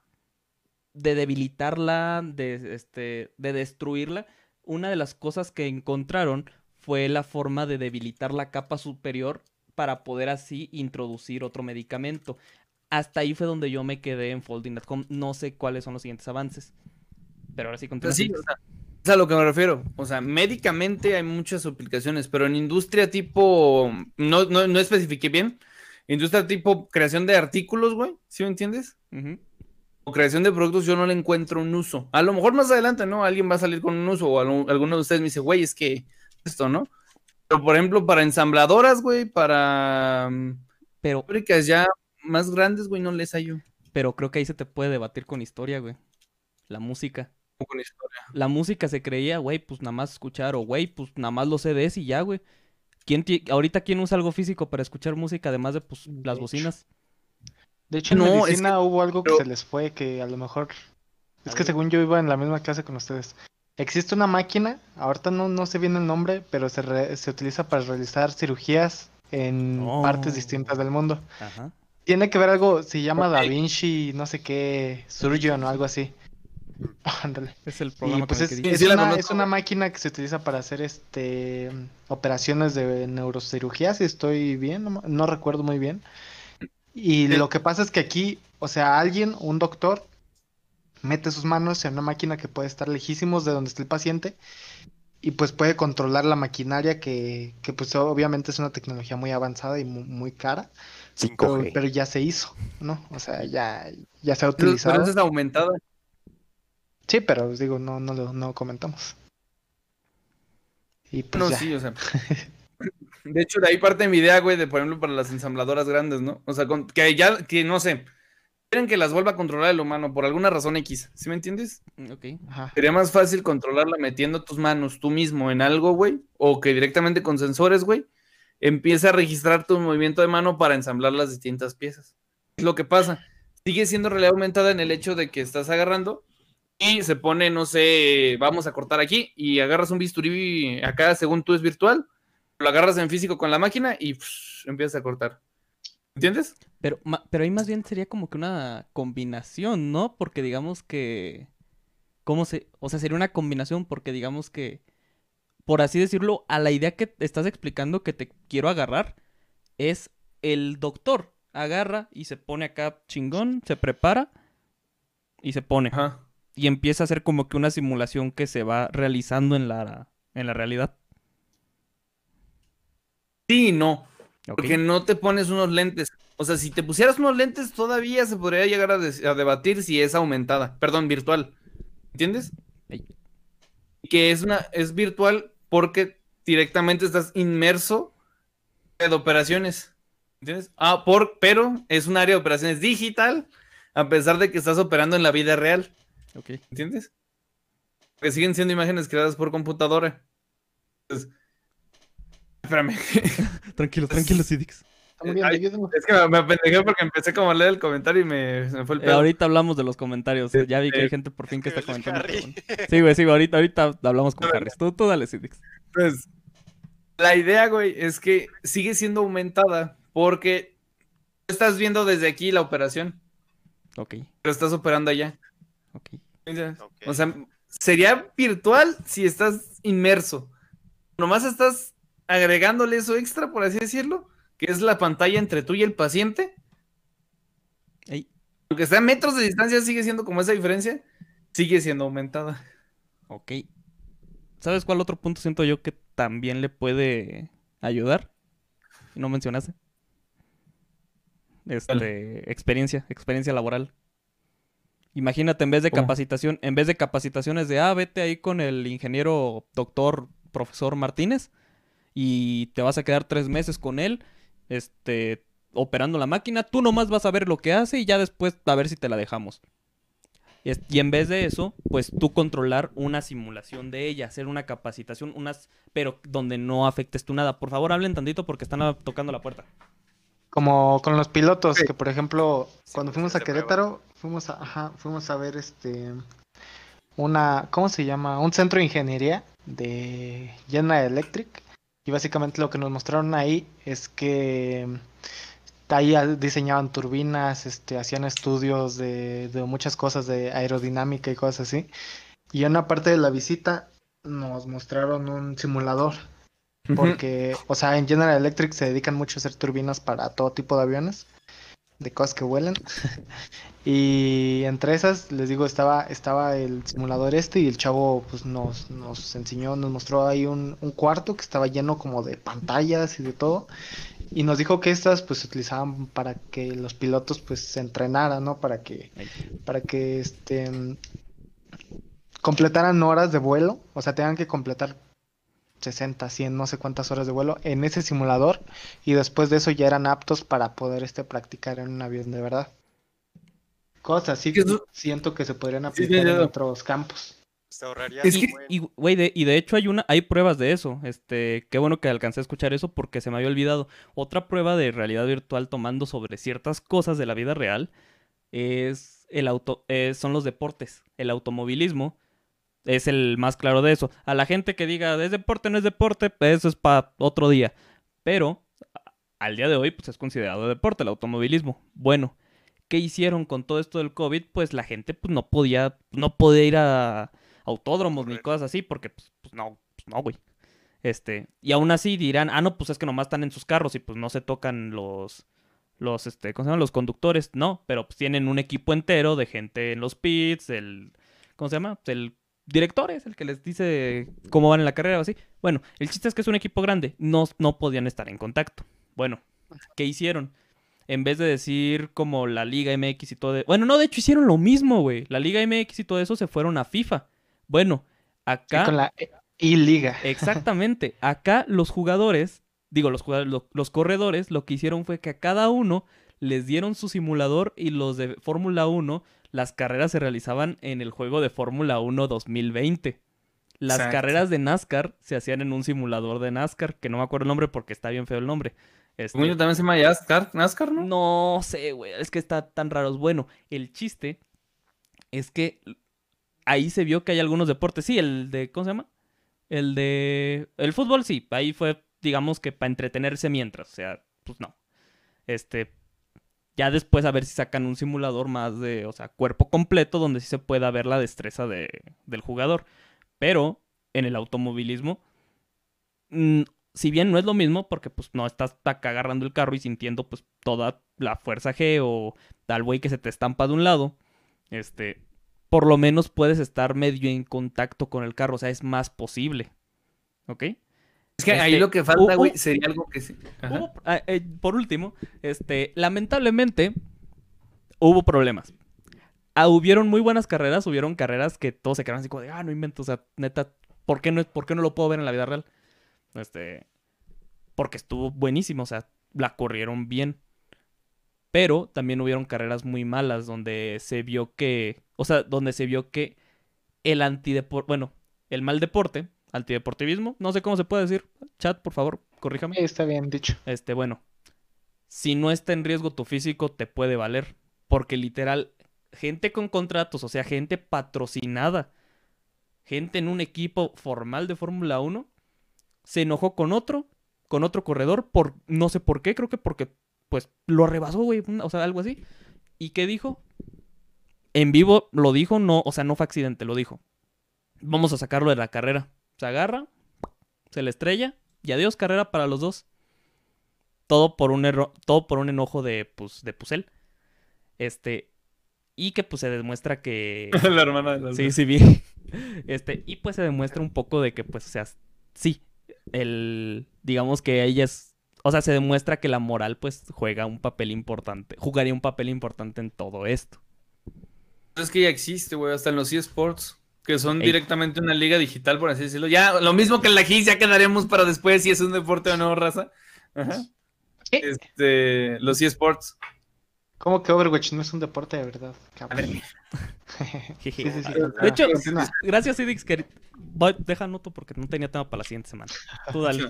de debilitarla, de este, de destruirla. Una de las cosas que encontraron fue la forma de debilitar la capa superior para poder así introducir otro medicamento. Hasta ahí fue donde yo me quedé en Folding at Home. No sé cuáles son los siguientes avances. Pero ahora sí continúa. sí, o sea, es a lo que me refiero. O sea, médicamente hay muchas aplicaciones, pero en industria tipo, no, no, no especifiqué bien, industria tipo creación de artículos, güey, ¿sí me entiendes? O creación de productos, yo no le encuentro un uso. A lo mejor más adelante, ¿no? Alguien va a salir con un uso, o algún- alguno de ustedes me dice, güey, es que esto, ¿no? Pero, por ejemplo, para ensambladoras, güey, para mm, Pero, fábricas ya más grandes, güey, no les hallo. pero creo que ahí se te puede debatir con historia, güey. La música. Con historia. la música se creía, güey, pues nada más escuchar, o güey, pues nada más los CDs y ya, güey. ¿Quién ti- ahorita quién usa algo físico para escuchar música además de pues las bocinas? De hecho, en No, es medicina hubo algo pero- que se les fue que a lo mejor. Es que según yo iba en la misma clase con ustedes. Existe una máquina, ahorita no, no sé bien el nombre, pero se, re- se utiliza para realizar cirugías en Oh. partes distintas del mundo. Ajá. Tiene que ver algo, se llama Da Vinci, no sé qué, Surgeon o algo así. Ándale. Es el programa pues con es, el que es Sí, la una, conozco, es una máquina que se utiliza para hacer este operaciones de neurocirugía, si estoy bien, no, recuerdo muy bien. Y Sí. lo que pasa es que aquí, o sea, alguien, un doctor, mete sus manos en una máquina que puede estar lejísimos de donde está el paciente y pues puede controlar la maquinaria que, que pues obviamente es una tecnología muy avanzada y mu- muy, cara, pero, 5G. pero ya se hizo, ¿no? O sea, ya, ya se ha Pero, pero utilizado. esa es aumentada. Sí, pero os digo, no, no lo no comentamos. Y pues No, ya. sí, o sea. De hecho, de ahí parte mi idea, güey, de por ejemplo para las ensambladoras grandes, ¿no? O sea, con- que ya, que no sé, quieren que las vuelva a controlar el humano por alguna razón X, ¿sí me entiendes? Ok. Ajá. Sería más fácil controlarla metiendo tus manos tú mismo en algo, güey, o que directamente con sensores, güey, empiece a registrar tu movimiento de mano para ensamblar las distintas piezas. Es lo que pasa. Sigue siendo realidad aumentada en el hecho de que estás agarrando y se pone, no sé, vamos a cortar aquí y agarras un bisturí acá, según tú es virtual, lo agarras en físico con la máquina y empiezas a cortar. ¿Entiendes? Pero, ma- pero ahí más bien sería como que una combinación, ¿no? Porque digamos que... ¿Cómo se...? O sea, sería una combinación porque digamos que... Por así decirlo, a la idea que estás explicando que te quiero agarrar es el doctor. Agarra y se pone acá chingón, se prepara y se pone. Ajá. Y empieza a hacer como que una simulación que se va realizando en la, en la realidad. Sí y no. Porque no te pones unos lentes. O sea, si te pusieras unos lentes, todavía se podría llegar a, debatir si es aumentada. Perdón, virtual. ¿Entiendes? Que es una, es virtual porque directamente estás inmerso en operaciones. ¿Entiendes? Ah, por, pero es un área de operaciones digital, a pesar de que estás operando en la vida real. Ok. ¿Entiendes? Que siguen siendo imágenes creadas por computadora. Entonces, espérame. Tranquilo, tranquilo, Sidix. Ay. Es que me, apendejé porque empecé como a leer el comentario y me, fue el Eh, pedo. ahorita hablamos de los comentarios. Ya vi que hay gente por fin que está comentando. Sí, güey, sí, güey, ahorita, ahorita hablamos con. Harris. Tú, tú dale, Sidix. Pues, la idea, güey, es que sigue siendo aumentada porque estás viendo desde aquí la operación, Ok, pero estás operando allá. ok. O sea, sería virtual si estás inmerso. Nomás estás agregándole eso extra, por así decirlo, que es la pantalla entre tú y el paciente. Ey, Aunque está a metros de distancia, sigue siendo como esa diferencia, sigue siendo aumentada. ok. ¿Sabes cuál otro punto siento yo que también le puede ayudar? Y no mencionaste. Este, experiencia, experiencia laboral. Imagínate, en vez de ¿Cómo? capacitación, en vez de capacitaciones de, ah, vete ahí con el ingeniero doctor profesor Martínez y te vas a quedar tres meses con él, este, operando la máquina, tú nomás vas a ver lo que hace y ya después a ver si te la dejamos. Y en vez de eso, pues tú controlar una simulación de ella, hacer una capacitación, unas, pero donde no afectes tú nada. Por favor, hablen tantito porque están tocando la puerta. Como con los pilotos, Sí. que por ejemplo, Sí, cuando pues, fuimos a prueba. Querétaro, fuimos a, ajá, fuimos a ver este una, ¿cómo se llama? Un centro de ingeniería de General Electric. Y básicamente lo que nos mostraron ahí es que ahí diseñaban turbinas, este, hacían estudios de, de muchas cosas de aerodinámica y cosas así. Y en una parte de la visita nos mostraron un simulador porque, o sea, en General Electric se dedican mucho a hacer turbinas para todo tipo de aviones, de cosas que vuelan. y entre esas, les digo, estaba, estaba el simulador este y el chavo pues nos, nos enseñó, nos mostró ahí un, un cuarto que estaba lleno como de pantallas y de todo. Y nos dijo que estas pues se utilizaban para que los pilotos pues se entrenaran, ¿no? Para que, para que este completaran horas de vuelo, o sea, tengan que completar 60, 100, no sé cuántas horas de vuelo en ese simulador y después de eso ya eran aptos para poder este practicar en un avión de verdad. Cosas así Que siento que se podrían Sí, aplicar en otros campos. Se ahorraría Es que- Y, güey, de, y de hecho hay una, hay pruebas de eso. Este, qué bueno que alcancé a escuchar eso porque se me había olvidado. Otra prueba de realidad virtual tomando sobre ciertas cosas de la vida real es el auto, eh, son los deportes. El automovilismo es el más claro de eso. A la gente que diga es deporte, no es deporte, pues eso es para otro día. Pero al día de hoy pues es considerado deporte el automovilismo. Bueno, ¿qué hicieron con todo esto del COVID? Pues la gente pues no podía, no podía ir a autódromos ni cosas así porque pues, pues no, pues no, güey. Este, y aún así dirán, ah, no, pues es que nomás están en sus carros y pues no se tocan los, los, este, ¿cómo se llaman? Los conductores, no, pero pues tienen un equipo entero de gente en los pits, el, ¿cómo se llama? El director es el que les dice cómo van en la carrera o así. Bueno, el chiste es que es un equipo grande, no, no podían estar en contacto. Bueno, ¿qué hicieron? En vez de decir como la Liga MX y todo... De... Bueno, no, de hecho hicieron lo mismo, güey. La Liga MX y todo eso se fueron a FIFA. Bueno, acá... con la y liga. Exactamente. Acá los jugadores, digo, los, jugadores, los, corredores, lo que hicieron fue que a cada uno les dieron su simulador y los de Fórmula 1, las carreras se realizaban en el juego de Fórmula 1 2020. Las carreras de NASCAR se hacían en un simulador de NASCAR, que no me acuerdo el nombre porque está bien feo el nombre. Este... también se llama NASCAR, NASCAR, ¿no? No sé, güey, es que está tan raro. Bueno, el chiste es que ahí se vio que hay algunos deportes. Sí, el de, ¿cómo se llama? El de. El fútbol sí, ahí fue, digamos que para entretenerse mientras. O sea, pues no. Este. Ya después a ver si sacan un simulador más de, o sea, cuerpo completo, donde sí se pueda ver la destreza de, del jugador. Pero en el automovilismo, mm, si bien no es lo mismo, porque pues no estás acá agarrando el carro y sintiendo pues toda la fuerza G o tal güey que se te estampa de un lado, este, por lo menos puedes estar medio en contacto con el carro, o sea, es más posible. ¿Ok? Es que ahí este, lo que falta, güey, sería algo que sí. Ah, eh, por último, este, lamentablemente, hubo problemas. Ah, hubieron muy buenas carreras, hubieron carreras que todos se quedaron así como de, ah, no invento, o sea, neta, ¿por qué no, por qué no lo puedo ver en la vida real? Este, porque estuvo buenísimo, o sea, la corrieron bien. Pero también hubieron carreras muy malas donde se vio que, o sea, donde se vio que el antideporte, bueno, el mal deporte, antideportivismo, no sé cómo se puede decir. Chat, por favor, corríjame. Está bien dicho. Este, bueno, si no está en riesgo tu físico, te puede valer. Porque literal, gente con contratos, o sea, gente patrocinada, gente en un equipo formal de Fórmula 1, se enojó con otro, con otro corredor, por no sé por qué, creo que porque pues lo rebasó, güey, o sea, algo así. ¿Y qué dijo? En vivo lo dijo, no, o sea, no fue accidente, lo dijo. Vamos a sacarlo de la carrera. Se agarra, se le estrella y adiós carrera para los dos. Todo por un error, todo por un enojo de pues de Pusel. Este y que pues se demuestra que la hermana de la Sí, sí bien. Este, y pues se demuestra un poco de que pues o sea, sí, el digamos que ella es o sea, se demuestra que la moral pues juega un papel importante, jugaría un papel importante en todo esto. Es que ya existe, güey, hasta en los eSports, que son directamente una liga digital, por así decirlo. Ya, lo mismo que en la GIS, ya quedaremos para después si es un deporte o no, raza. Ajá. Este, los eSports. ¿Cómo que Overwatch no es un deporte de verdad? de hecho, gracias Idix que deja noto porque no tenía tema para la siguiente semana. Tú dale. O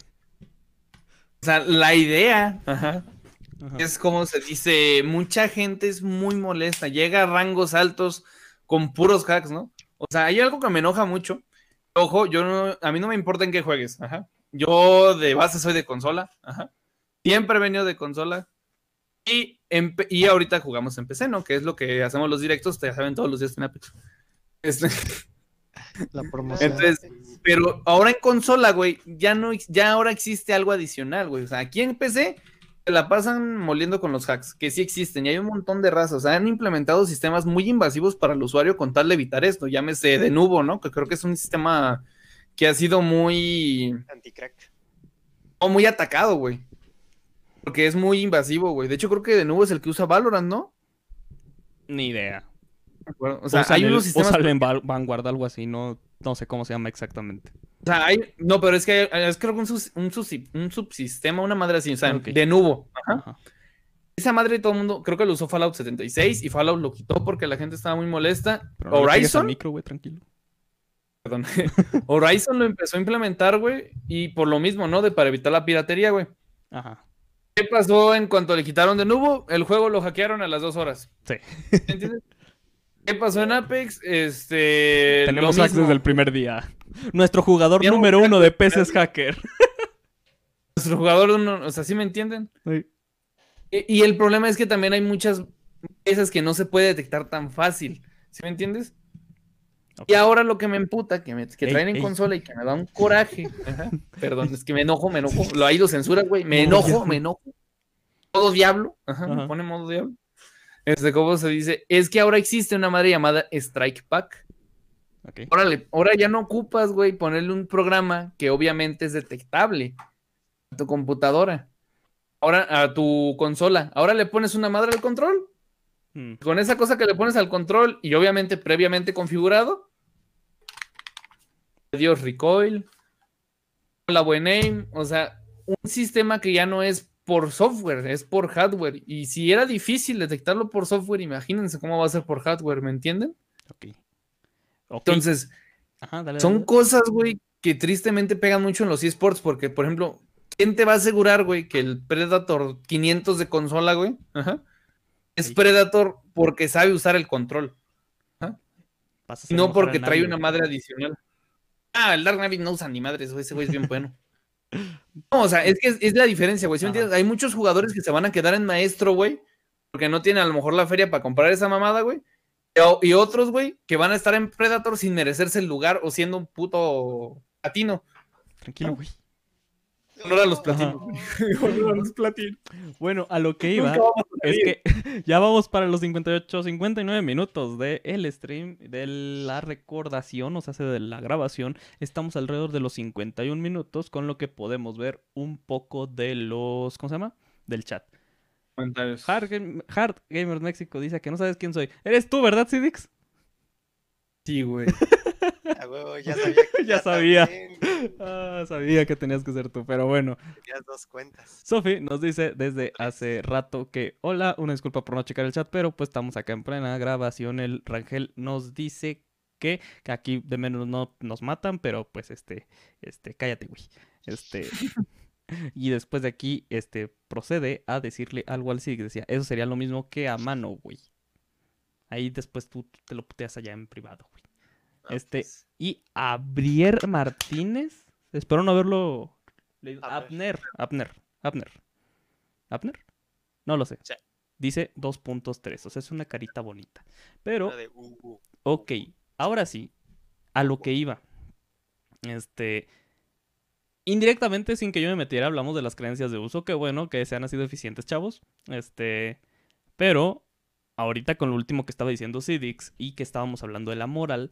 sea, la idea es como se dice, mucha gente es muy molesta, llega a rangos altos con puros hacks, ¿no? O sea, hay algo que me enoja mucho. Ojo, yo no, a mí no me importa en qué juegues, ajá. Yo de base soy de consola, ajá. Siempre he venido de consola. Y, y ahorita jugamos en PC, ¿no? Que es lo que hacemos los directos, te saben todos los días en Apex. Este... La promoción. Entonces, pero ahora en consola, güey, ya no, ya ahora existe algo adicional, güey. O sea, aquí en PC se la pasan moliendo con los hacks, que sí existen, y hay un montón de razas. O sea, han implementado sistemas muy invasivos para el usuario con tal de evitar esto. Llámese de nubo, ¿no? Que creo que es un sistema que ha sido muy. Anticrack. O muy atacado, güey. Porque es muy invasivo, güey. De hecho, creo que de nuevo es el que usa Valorant, ¿no? Ni idea. O sea, hay unos sistemas. en Vanguard, algo así, no, no sé cómo se llama exactamente. O sea, hay. No, pero es que es creo que un, un, subsistema, una madre así, o sea, de nubo. Esa madre todo el mundo, creo que lo usó Fallout 76 y Fallout lo quitó porque la gente estaba muy molesta. Horizon. micro, güey, tranquilo. Perdón. Horizon lo empezó a implementar, güey, y por lo mismo, ¿no? De para evitar la piratería, güey. Ajá. ¿Qué pasó en cuanto le quitaron de nubo? El juego lo hackearon a las dos horas. Sí. ¿Entiendes? ¿Qué pasó en Apex? Este. Tenemos hacks desde el primer día. Nuestro jugador número uno de peces hacker. Nuestro jugador, o sea, ¿sí me entienden? Sí. Y, el problema es que también hay muchas piezas que no se puede detectar tan fácil. ¿Sí me entiendes? Y ahora lo que me emputa, que, me, que traen en consola y que me da un coraje. perdón, es que me enojo, me enojo. Lo hay lo censura, güey. Me enojo, me enojo. Modo diablo. Ajá, me pone modo diablo. Este, ¿cómo se dice? Es que ahora existe una madre llamada Strike Pack. Órale, ahora ya no ocupas, güey, ponerle un programa que obviamente es detectable a tu computadora. Ahora a tu consola. Ahora le pones una madre al control. Hmm. Con esa cosa que le pones al control y obviamente previamente configurado. Dios recoil. La buen aim. O sea, un sistema que ya no es por software, es por hardware. Y si era difícil detectarlo por software, imagínense cómo va a ser por hardware, ¿me entienden? Ok. Entonces, son cosas, güey, que tristemente pegan mucho en los esports, porque, por ejemplo, ¿quién te va a asegurar, güey, que el Predator 500 de consola, güey, es Predator porque sabe usar el control? no porque trae una madre adicional. Ah, el Dark Knight no usa ni madres, güey, ese güey es bien bueno. No, o sea, es que es, la diferencia, güey. Hay muchos jugadores que se van a quedar en maestro, güey, porque no tienen a lo mejor la feria para comprar esa mamada, güey. Y otros, güey, que van a estar en Predator sin merecerse el lugar o siendo un puto platino. Tranquilo, güey. No eran los platinos. los platinos. Bueno, a lo que iba es que ya vamos para los 58, 59 minutos del el stream, de la recordación, o sea, de la grabación. Estamos alrededor de los 51 minutos, con lo que podemos ver un poco de los. ¿Cómo se llama? Del chat. Hard, Hard Gamers México dice que no sabes quién soy. ¿Eres tú, verdad, Cidix? Sí, güey. ya sabía. ya sabía. Ah, sabía que tenías que ser tú, pero bueno. Tenías dos cuentas. Sofi nos dice desde hace rato que hola, una disculpa por no checar el chat, pero pues estamos acá en plena grabación. El Rangel nos dice que, que aquí de menos no nos matan, pero pues este, este, cállate, güey. Este. y después de aquí, este, procede a decirle algo al SIG. Decía, eso sería lo mismo que a mano, güey. Ahí después tú, te lo puteas allá en privado, güey. Ah, este, pues. y Abrier Martínez, espero no haberlo leído. Abner, Abner, Abner. ¿Abner? No lo sé. Dice 2.3, o sea, es una carita bonita. Pero, ok, ahora sí, a lo que iba. Este, indirectamente, sin que yo me metiera, hablamos de las creencias de uso. Qué bueno que sean así de eficientes, chavos. Este, pero ahorita con lo último que estaba diciendo Cidix y que estábamos hablando de la moral,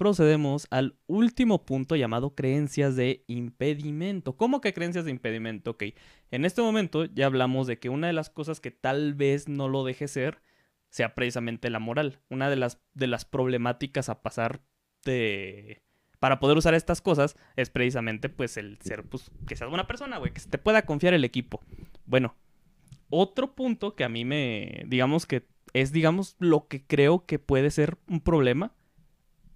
procedemos al último punto llamado creencias de impedimento. ¿Cómo que creencias de impedimento? Ok, en este momento ya hablamos de que una de las cosas que tal vez no lo deje ser sea precisamente la moral. Una de las, de las problemáticas a pasar de para poder usar estas cosas es precisamente pues el ser, pues, que seas buena persona, güey, que se te pueda confiar el equipo. Bueno, otro punto que a mí me, digamos que es, digamos, lo que creo que puede ser un problema,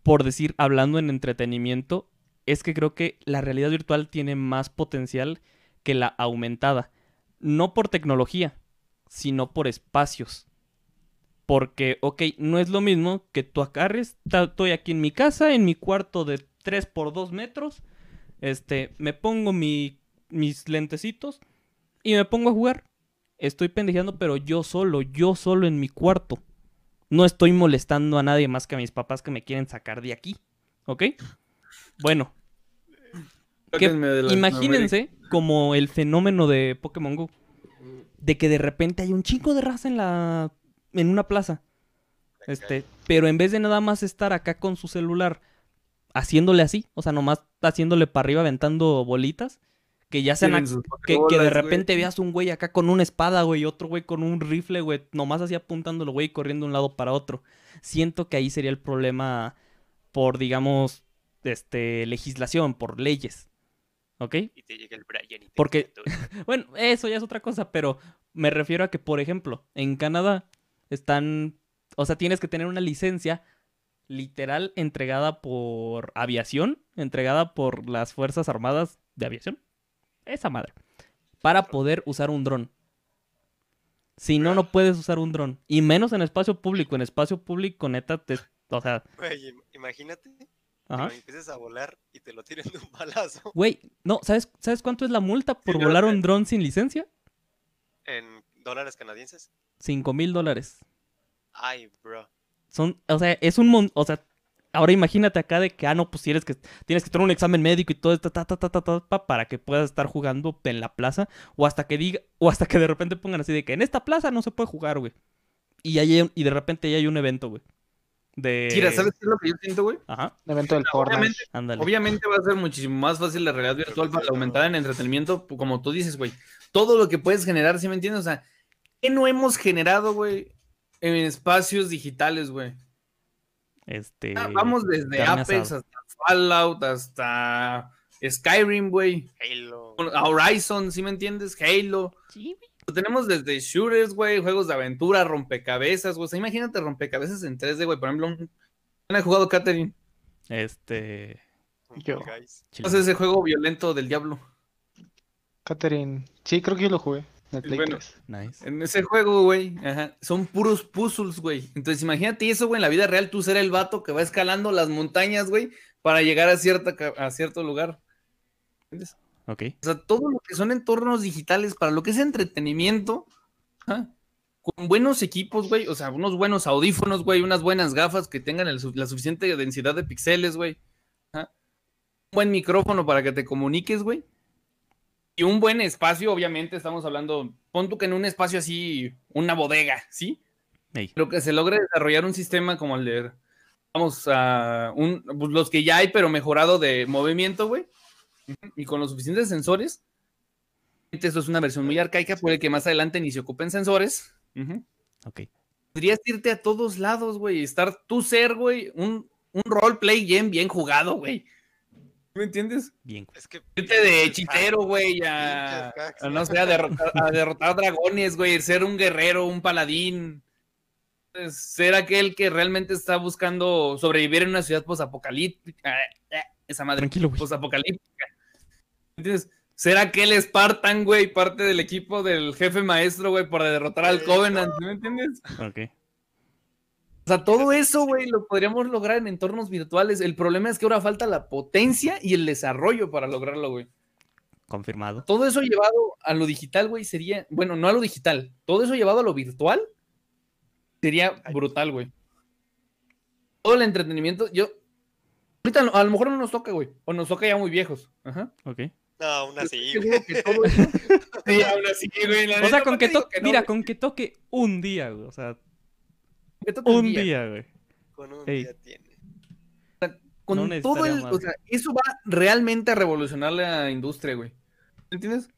por decir, hablando en entretenimiento, es que creo que la realidad virtual tiene más potencial que la aumentada. No por tecnología, sino por espacios. Porque, ok, no es lo mismo que tú acarres, estoy aquí en mi casa, en mi cuarto de 3 por 2 metros. Este, me pongo mi, mis lentecitos y me pongo a jugar. Estoy pendejeando, pero yo solo, yo solo en mi cuarto. No estoy molestando a nadie más que a mis papás que me quieren sacar de aquí. ¿Ok? Bueno. imagínense como el fenómeno de Pokémon Go. De que de repente hay un chico de raza en la. en una plaza. Este. Pero en vez de nada más estar acá con su celular haciéndole así, o sea, nomás haciéndole para arriba, aventando bolitas. Que ya sean. Que, que, de repente veas un güey acá con una espada, güey, y otro güey con un rifle, güey, nomás así apuntándolo, güey, corriendo de un lado para otro. Siento que ahí sería el problema por, digamos, este, legislación, por leyes. ¿Ok? Y te llega el Brian y te Porque, bueno, eso ya es otra cosa, pero me refiero a que, por ejemplo, en Canadá están, o sea, tienes que tener una licencia literal entregada por aviación, entregada por las Fuerzas Armadas de Aviación. Esa madre. Para poder usar un dron. Si no, no puedes usar un dron. Y menos en espacio público. En espacio público, neta, te, o sea... imagínate Ajá. Que empieces a volar y te lo tiren de un balazo. Güey, no, ¿sabes, ¿sabes cuánto es la multa por volar un dron sin licencia? ¿En dólares canadienses? Cinco mil dólares. Ay, bro. Son, o sea, es un mon o sea, ahora imagínate acá de que, ah, no, pues tienes que, tienes que tener un examen médico y todo esto, ta, ta, ta, ta, ta, para que puedas estar jugando en la plaza, o hasta que diga, o hasta que de repente pongan así de que en esta plaza no se puede jugar, güey. Y, hay, y de repente ya hay un evento, güey. De... Mira, ¿sabes qué es lo que yo siento, güey? Ajá. Un evento del obviamente, obviamente va a ser muchísimo más fácil la realidad virtual para aumentar en entretenimiento, como tú dices, güey. Todo lo que puedes generar, ¿sí me entiendes? O sea, ¿qué no hemos generado, güey, en espacios digitales, güey? Este. Ah, vamos desde Apex hasta Fallout, hasta Skyrim, güey. Halo. Horizon, ¿sí me entiendes? Halo. Sí, Lo tenemos desde shooters, güey, juegos de aventura, rompecabezas, güey. O sea, imagínate rompecabezas en 3D, güey. Por ejemplo, ¿quién ha jugado Catherine? Este. Yo. ¿Qué es ese juego violento del diablo? Catherine. Sí, creo que yo lo jugué. En ese juego, güey, son puros puzzles, güey. Entonces, imagínate eso, güey, en la vida real, tú ser el vato que va escalando las montañas, güey, para llegar a, cierta, a cierto lugar. ¿Entiendes? Ok. O sea, todo lo que son entornos digitales para lo que es entretenimiento, con buenos equipos, güey, o sea, unos buenos audífonos, güey, unas buenas gafas que tengan la suficiente densidad de píxeles, güey. Un buen micrófono para que te comuniques, güey y un buen espacio, obviamente, estamos hablando, pon tú que en un espacio así, una bodega, ¿sí? Lo que se logre desarrollar un sistema como el de, vamos a, un, pues, los que ya hay, pero mejorado de movimiento, güey, y con los suficientes sensores. Esto es una versión muy arcaica, puede que más adelante ni se ocupen sensores. Ok. Podrías irte a todos lados, güey, estar tú ser, güey, un, un roleplay bien, bien jugado, güey. ¿Me entiendes? Bien. Es que. Irte de hechicero, güey, a, No sé, a derrotar, dragones, güey. Ser un guerrero, un paladín. Ser aquel que realmente está buscando sobrevivir en una ciudad posapocalíptica. Esa madre. Tranquilo, güey. Posapocalíptica. ¿Entiendes? Ser aquel Spartan, güey, parte del equipo del jefe maestro, güey, para derrotar al Covenant. ¿Me entiendes? Ok. O sea, todo eso, güey, lo podríamos lograr en entornos virtuales. El problema es que ahora falta la potencia y el desarrollo para lograrlo, güey. Confirmado. Todo eso llevado a lo digital, güey, sería, bueno, no a lo digital, todo eso llevado a lo virtual sería brutal, güey. Todo el entretenimiento, yo, ahorita a lo mejor no nos toca, güey, o nos toca ya muy viejos. Ajá. Ok. No, aún así. sí, aún así, güey. o sea, con que toque, mira, con que toque un día, güey, o sea, un día. güey. Con un día tiene. Con todo el. O sea, eso va realmente a revolucionar la industria, güey. ¿Entiendes?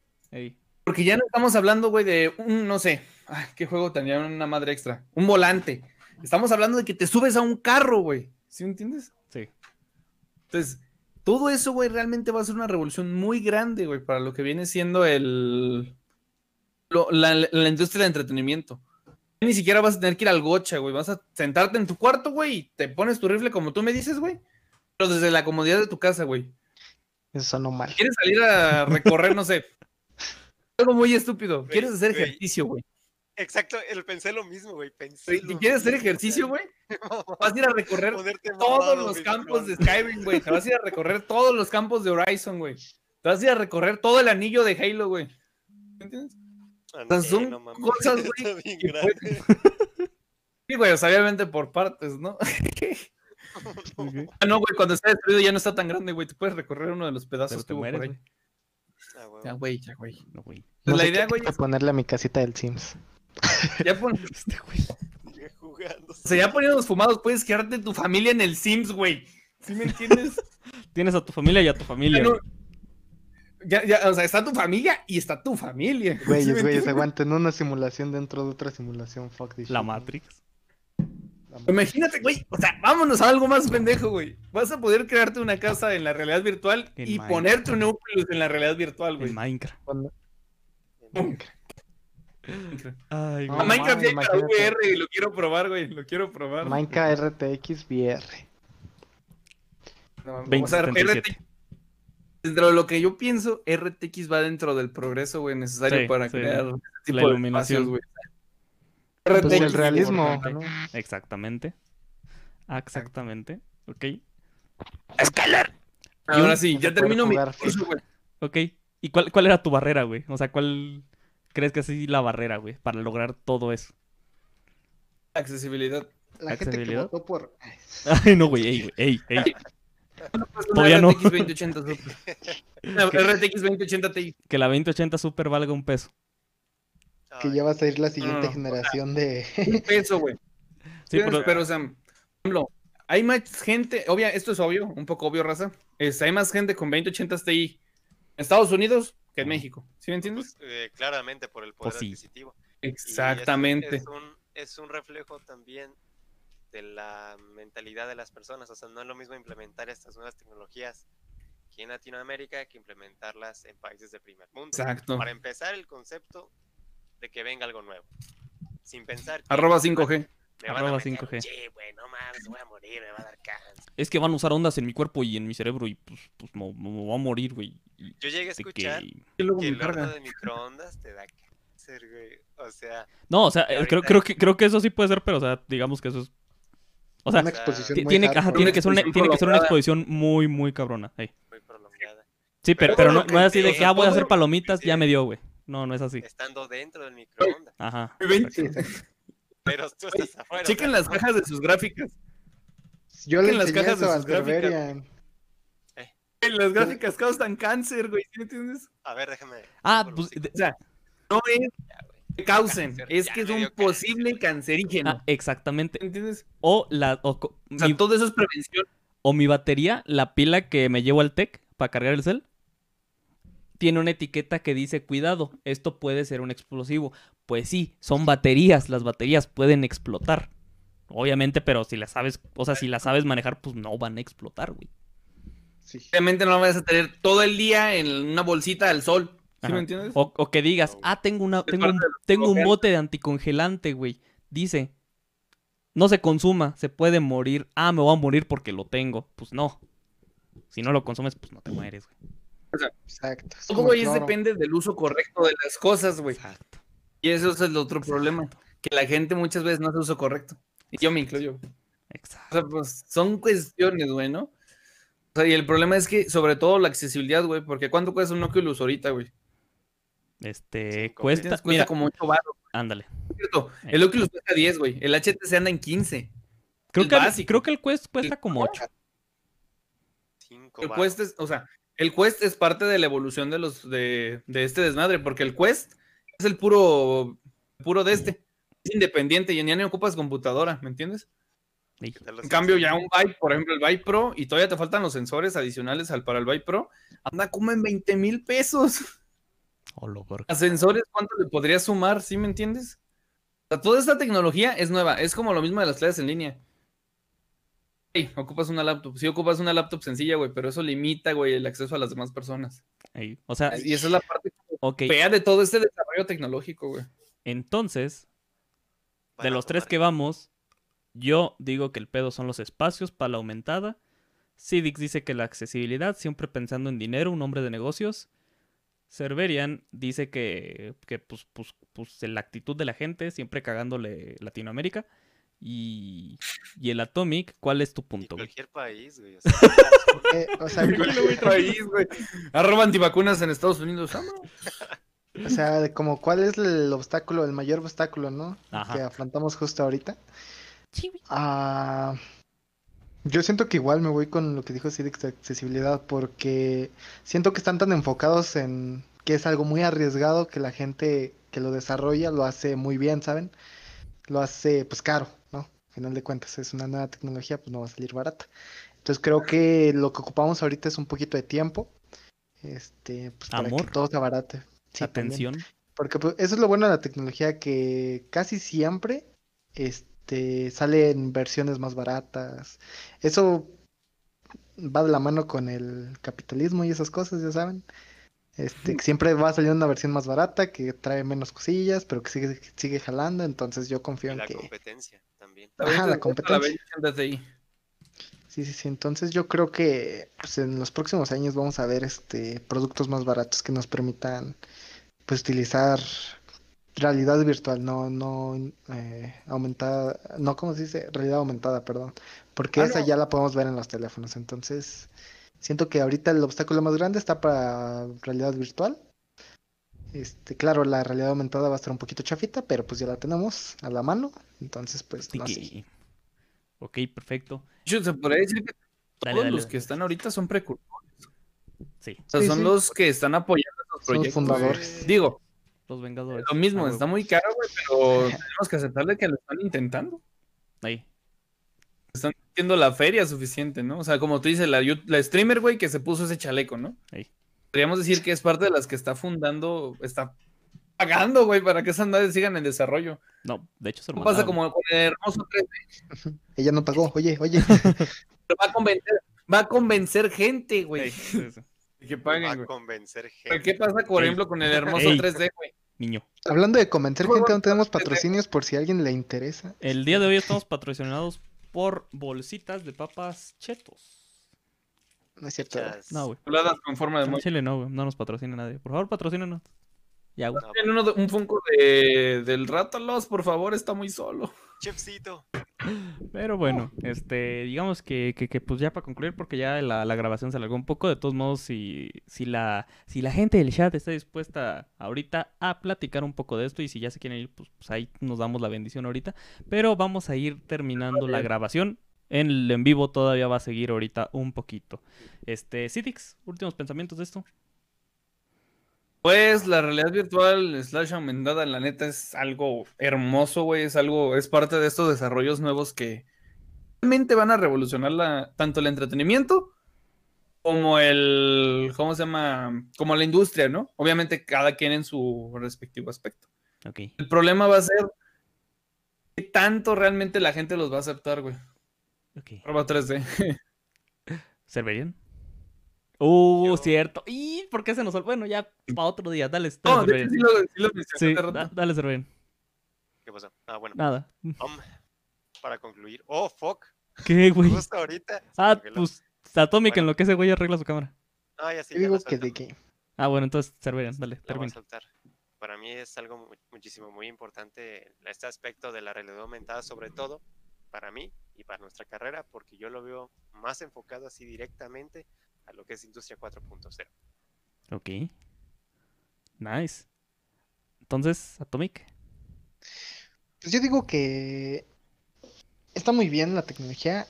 Porque ya no estamos hablando, güey, de un, no sé, ay, qué juego tenía una madre extra. Un volante. Estamos hablando de que te subes a un carro, güey. ¿Sí me entiendes? Sí. Entonces, todo eso, güey, realmente va a ser una revolución muy grande, güey, para lo que viene siendo el. la industria de entretenimiento ni siquiera vas a tener que ir al gocha, güey. Vas a sentarte en tu cuarto, güey, y te pones tu rifle como tú me dices, güey. Pero desde la comodidad de tu casa, güey. Eso no mal. ¿Quieres salir a recorrer, no sé? Algo muy estúpido. ¿Quieres hacer ejercicio, güey? Exacto, pensé lo mismo, güey. ¿Y quieres hacer ejercicio, güey? Vas a ir a recorrer todos los campos de Skyrim, güey. Te vas a ir a recorrer todos los campos de Horizon, güey. Te vas a ir a recorrer todo el anillo de Halo, güey. Son cosas, güey. sí, güey, obviamente por partes, ¿no? Ah, no, güey, cuando está destruido ya no está tan grande, güey. Te puedes recorrer uno de los pedazos que por ahí. Ah, ya, güey, ya, güey. No, güey. Pues la idea, güey. Es ponerle a mi casita del Sims. Ya pon... este, güey. O sea, ya poniéndonos fumados, puedes quedarte tu familia en el Sims, güey. ¿Sí me entiendes? Tienes a tu familia y a tu familia ya, ya, o sea, está tu familia y está tu familia. Güeyes, güeyes, aguanten una simulación dentro de otra simulación. Fuck this La Matrix. Imagínate, güey, o sea, vámonos a algo más pendejo, güey. Vas a poder crearte una casa en la realidad virtual y ponerte un núcleo en la realidad virtual, güey. En Minecraft. Minecraft. Ay, Minecraft ya para VR y lo quiero probar, güey. Lo quiero probar. Minecraft RTX VR. No, o sea, RTX dentro de lo que yo pienso, RTX va dentro del progreso, güey, necesario para crear este tipo la iluminación. güey. Pues el realismo. Exactamente. Exactamente. Ok. Skyler. Ahora sí, ya termino mi curso, güey. Ok. ¿Y cuál, cuál era tu barrera, güey? O sea, ¿cuál crees que es la barrera, güey, para lograr todo eso? Accesibilidad. La gente que votó por. Ay, no, güey, ey, güey, ey, ey. Pues Todavía no. RTX 2080 Super. RTX 2080 Ti. Que la 2080 Super valga un peso. Que ya va a salir la siguiente generación de. Un peso, güey. Sí, pero... pero, o sea, por ejemplo, hay más gente, obvia, esto es obvio, un poco obvio, raza. Es, hay más gente con 2080 Ti en Estados Unidos que en México. ¿Sí me entiendes? Pues, eh, claramente por el poder pues adquisitivo. Exactamente. Es un, es un reflejo también de la mentalidad de las personas. O sea, no es lo mismo implementar estas nuevas tecnologías aquí en Latinoamérica que implementarlas en países de primer mundo. Exacto. Para empezar, el concepto de que venga algo nuevo. Sin pensar. Arroba 5G. Arroba 5G. no mames, voy a morir, me va a dar cáncer. Es que van a usar ondas en mi cuerpo y en mi cerebro y pues, pues me, voy a morir, güey. Yo llegué a escuchar que, el horno de microondas te da cáncer, güey. O sea... No, o sea, eh, creo, creo, que, creo que eso sí puede ser, pero o sea, digamos que eso es o sea, tiene, tiene, que ser una, tiene que ser una exposición muy, muy cabrona. Muy prolongada. Sí, pero, pero no, no, es así de que, ah, voy a hacer palomitas, ya me dio, güey. No, no es así. Estando dentro del microondas. Ajá. Pero tú estás afuera. Chequen las cajas de sus gráficas. Yo le las cajas de sus gráficas. Eh. Las gráficas causan cáncer, güey. ¿Sí entiendes? A ver, déjame. Ah, pues. O sea, no es que causen, es que es un posible cancerígeno. Ah, exactamente. ¿Entiendes? O la. O, sea, todo eso es prevención. O mi batería, la pila que me llevo al TEC para cargar el cel, tiene una etiqueta que dice, cuidado, esto puede ser un explosivo. Pues sí, son baterías, las baterías pueden explotar. Obviamente, pero si las sabes, o sea, si las sabes manejar, pues no van a explotar, güey. Sí. Obviamente no vas a tener todo el día en una bolsita al sol. ¿Sí me entiendes? O, que digas, ah, tengo una, tengo un, tengo un bote de anticongelante, güey. Dice, no se consuma, se puede morir. Ah, me voy a morir porque lo tengo. Pues no. Si no lo consumes, pues no te mueres, güey. Exacto. Todo, güey, depende del uso correcto de las cosas, güey. Exacto. Y eso es el otro problema. Que la gente muchas veces no hace uso correcto. Y yo me incluyo. Exacto. O sea, pues son cuestiones, güey, ¿no? O sea, y el problema es que, sobre todo, la accesibilidad, güey. Porque ¿cuánto cuesta un Oculus ahorita, güey? Este, cuesta, cuesta mira, como 8 baros. Ándale. El Oculus cuesta 10, güey. El HTC anda en 15. Creo, que el, creo que el Quest cuesta como 8. 5 el Quest es, o sea, el Quest es parte de la evolución de los de, de este desmadre, porque el Quest es el puro puro de este. Es independiente y ya ni ocupas computadora, ¿me entiendes? En cambio, ya un Vive, por ejemplo, el Vive Pro, y todavía te faltan los sensores adicionales al, para el Vive Pro, anda como en 20 mil pesos. ¿A sensores cuánto le podría sumar? ¿Sí me entiendes? O sea, toda esta tecnología es nueva, es como lo mismo de las clases en línea. Hey, ocupas una laptop. Sí, ocupas una laptop sencilla, güey, pero eso limita, güey, el acceso a las demás personas. o sea, y esa es la parte fea de todo este desarrollo tecnológico, güey. Entonces, de los tres que vamos, yo digo que el pedo son los espacios para la aumentada. Cidix dice que la accesibilidad, siempre pensando en dinero, un hombre de negocios. Cerverian dice que, que pues, pues, pues, la actitud de la gente, siempre cagándole Latinoamérica. Y, y el Atomic, ¿cuál es tu punto? Cualquier país, güey. O sea, eh, cualquier país, güey. Arroba antivacunas en Estados Unidos. O sea, como cuál es el obstáculo, el mayor obstáculo, ¿no? Que afrontamos justo ahorita. Ah, yo siento que igual me voy con lo que dijo Cidix de accesibilidad porque siento que están tan enfocados en que es algo muy arriesgado que la gente que lo desarrolla lo hace muy bien, ¿saben? Lo hace pues caro, ¿no? Al final de cuentas es una nueva tecnología, pues no va a salir barata. Entonces creo que lo que ocupamos ahorita es un poquito de tiempo. Este, pues para que todo se abarate. Atención. Porque pues, eso es lo bueno de la tecnología que casi siempre este este, salen versiones más baratas. Eso va de la mano con el capitalismo y esas cosas, ya saben. Este, siempre va a salir una versión más barata que trae menos cosillas, pero que sigue, sigue jalando, entonces yo confío en la que... La competencia también. Ajá, la competencia. Sí, sí, sí. Entonces yo creo que pues, en los próximos años vamos a ver este productos más baratos que nos permitan pues utilizar realidad virtual, no, no eh, aumentada, no, ¿cómo se dice? Realidad aumentada, perdón. Porque Ah, esa no. ya la podemos ver en los teléfonos. Entonces, siento que ahorita el obstáculo más grande está para realidad virtual. Este, claro, la realidad aumentada va a estar un poquito chafita, pero pues ya la tenemos a la mano. Entonces, pues, no sé. Tiki. Ok, perfecto. Yo se podría decir que todos Dale, dale, los dale. que están ahorita son precursores. Sí, O sea, Sí, son sí. los que están apoyando Son proyectos. fundadores. Digo, los Vengadores. lo mismo, Ah, está muy caro, güey, pero tenemos que aceptarle que lo están intentando. Ahí. Están haciendo la feria suficiente, ¿no? O sea, como tú dices, la, streamer, güey, que se puso ese chaleco, ¿no? Ahí. Podríamos decir que es parte de las que está fundando, está pagando, güey, para que esas naves sigan en desarrollo. No, de hecho se lo No pasa como con el hermoso 3D, Ella no pagó, oye, oye. pero va a convencer, va a convencer gente, güey, Sí, sí, sí. Que Va paguen, a güey. convencer ¿Pero gente. ¿Qué pasa, por Ey. ejemplo, con el hermoso Ey. 3D, güey? Niño. Hablando de convencer gente, no tenemos patrocinios por si a alguien le interesa. El día de hoy estamos patrocinados por bolsitas de papas chetos. No es cierto. No, güey. Con forma de. Chile no, güey. No nos patrocina nadie. Por favor, patrocínanos. Ya, güey. No, Tienen uno de- un Funko de, del Rátalos, por favor, está muy solo. Chefcito. Pero bueno, este, digamos que, que, que, pues ya para concluir, porque ya la, la grabación se alargó un poco, de todos modos, si, si, la, si la gente del chat está dispuesta ahorita a platicar un poco de esto y si ya se quieren ir, pues, pues ahí nos damos la bendición ahorita. Pero vamos a ir terminando la grabación. En el en vivo todavía va a seguir ahorita un poquito. Este, Citix, últimos pensamientos de esto. Pues la realidad virtual slash aumentada, la neta, es algo hermoso, güey. Es algo, es parte de estos desarrollos nuevos que realmente van a revolucionar la, tanto el entretenimiento como el, ¿cómo se llama? Como la industria, ¿no? Obviamente cada quien en su respectivo aspecto. Ok. El problema va a ser qué tanto realmente la gente los va a aceptar, güey. Ok. Prueba 3D. ¿Serverían? Uh, Yo- cierto. ¿Y por qué se nos olvidó? Bueno, ya para otro día. Dale, dale No, de hecho, Serverían. sí lo, sí lo mencioné Sí, hace rato. da- dale, Serverían. ¿Qué pasó? Ah, bueno. Nada. Um, para concluir. Oh, fuck. ¿Qué, güey? Justo ahorita. Ah, pues Atomic en lo que ese güey arregla su cámara. Ah, ya sí, Yo digo que de que. Ah, bueno, entonces Serverían, dale, termina. Para mí es algo mu- muchísimo muy importante este aspecto de la realidad aumentada, sobre todo para mí y para nuestra carrera, porque yo lo veo más enfocado así directamente a lo que es Industria 4.0. Ok. Nice. Entonces, Atomic. Pues yo digo que está muy bien la tecnología.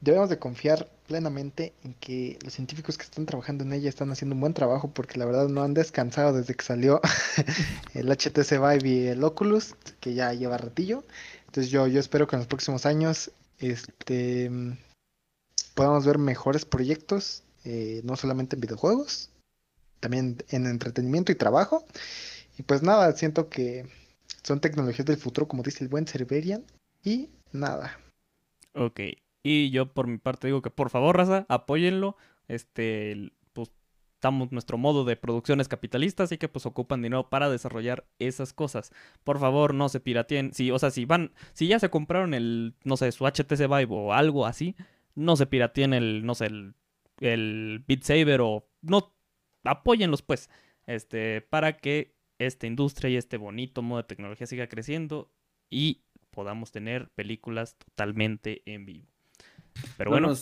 Debemos de confiar plenamente en que los científicos que están trabajando en ella están haciendo un buen trabajo porque la verdad no han descansado desde que salió el HTC Vive y el Oculus, que ya lleva ratillo. Entonces yo, yo espero que en los próximos años este, podamos ver mejores proyectos, eh, no solamente en videojuegos, también en entretenimiento y trabajo. Y pues nada, siento que son tecnologías del futuro, como dice el buen Cerberian. Y nada. Ok. Y yo por mi parte digo que por favor, raza, apóyenlo. Este, pues estamos, nuestro modo de producción es capitalista, así que pues ocupan dinero para desarrollar esas cosas. Por favor, no se pirateen. Si, o sea, si van, si ya se compraron el, no sé, su HTC Vive o algo así, no se pirateen el, no sé, el, el Beat Saber o no, apóyenlos pues, este, para que esta industria y este bonito modo de tecnología siga creciendo y podamos tener películas totalmente en vivo. Pero bueno,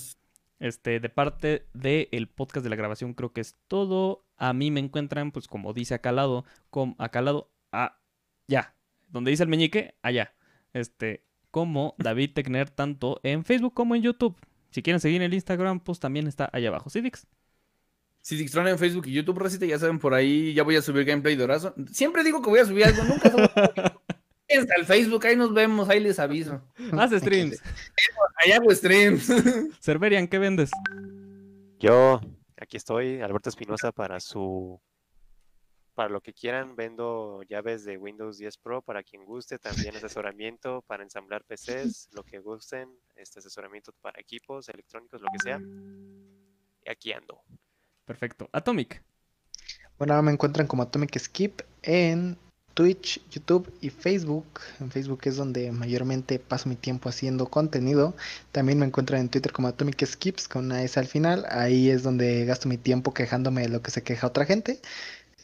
este, de parte del podcast de la grabación creo que es todo. A mí me encuentran, pues como dice acá al lado, com, acá al lado, ah, ya, donde dice el meñique, allá, este, como David Tecner, tanto en Facebook como en YouTube. Si quieren seguir en el Instagram, pues también está allá abajo. ¿Sí, Dix? Si Dixtron en Facebook y YouTube, Racita, ya saben, por ahí ya voy a subir gameplay de Horazo. Siempre digo que voy a subir algo, nunca subo. Hasta el Facebook, ahí nos vemos, ahí les aviso. Haz streams. Ahí hago streams. Cerberian, ¿qué vendes? Yo, aquí estoy, Alberto Espinosa, para su. Para lo que quieran, vendo llaves de Windows 10 Pro para quien guste, también asesoramiento para ensamblar PCs, lo que gusten, este asesoramiento para equipos electrónicos, lo que sea. Y aquí ando. Perfecto. Atomic. Bueno, ahora me encuentran como Atomic Skip en Twitch, YouTube y Facebook. En Facebook es donde mayormente paso mi tiempo haciendo contenido. También me encuentran en Twitter como Atomic Skips con una S al final. Ahí es donde gasto mi tiempo quejándome de lo que se queja otra gente.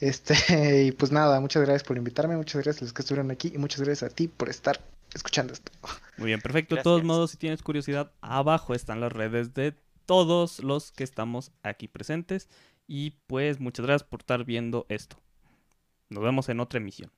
Este, y pues nada, muchas gracias por invitarme, muchas gracias a los que estuvieron aquí y muchas gracias a ti por estar escuchando esto. Muy bien, perfecto. De todos modos, si tienes curiosidad, abajo están las redes de todos los que estamos aquí presentes. Y pues muchas gracias por estar viendo esto. Nos vemos en otra emisión.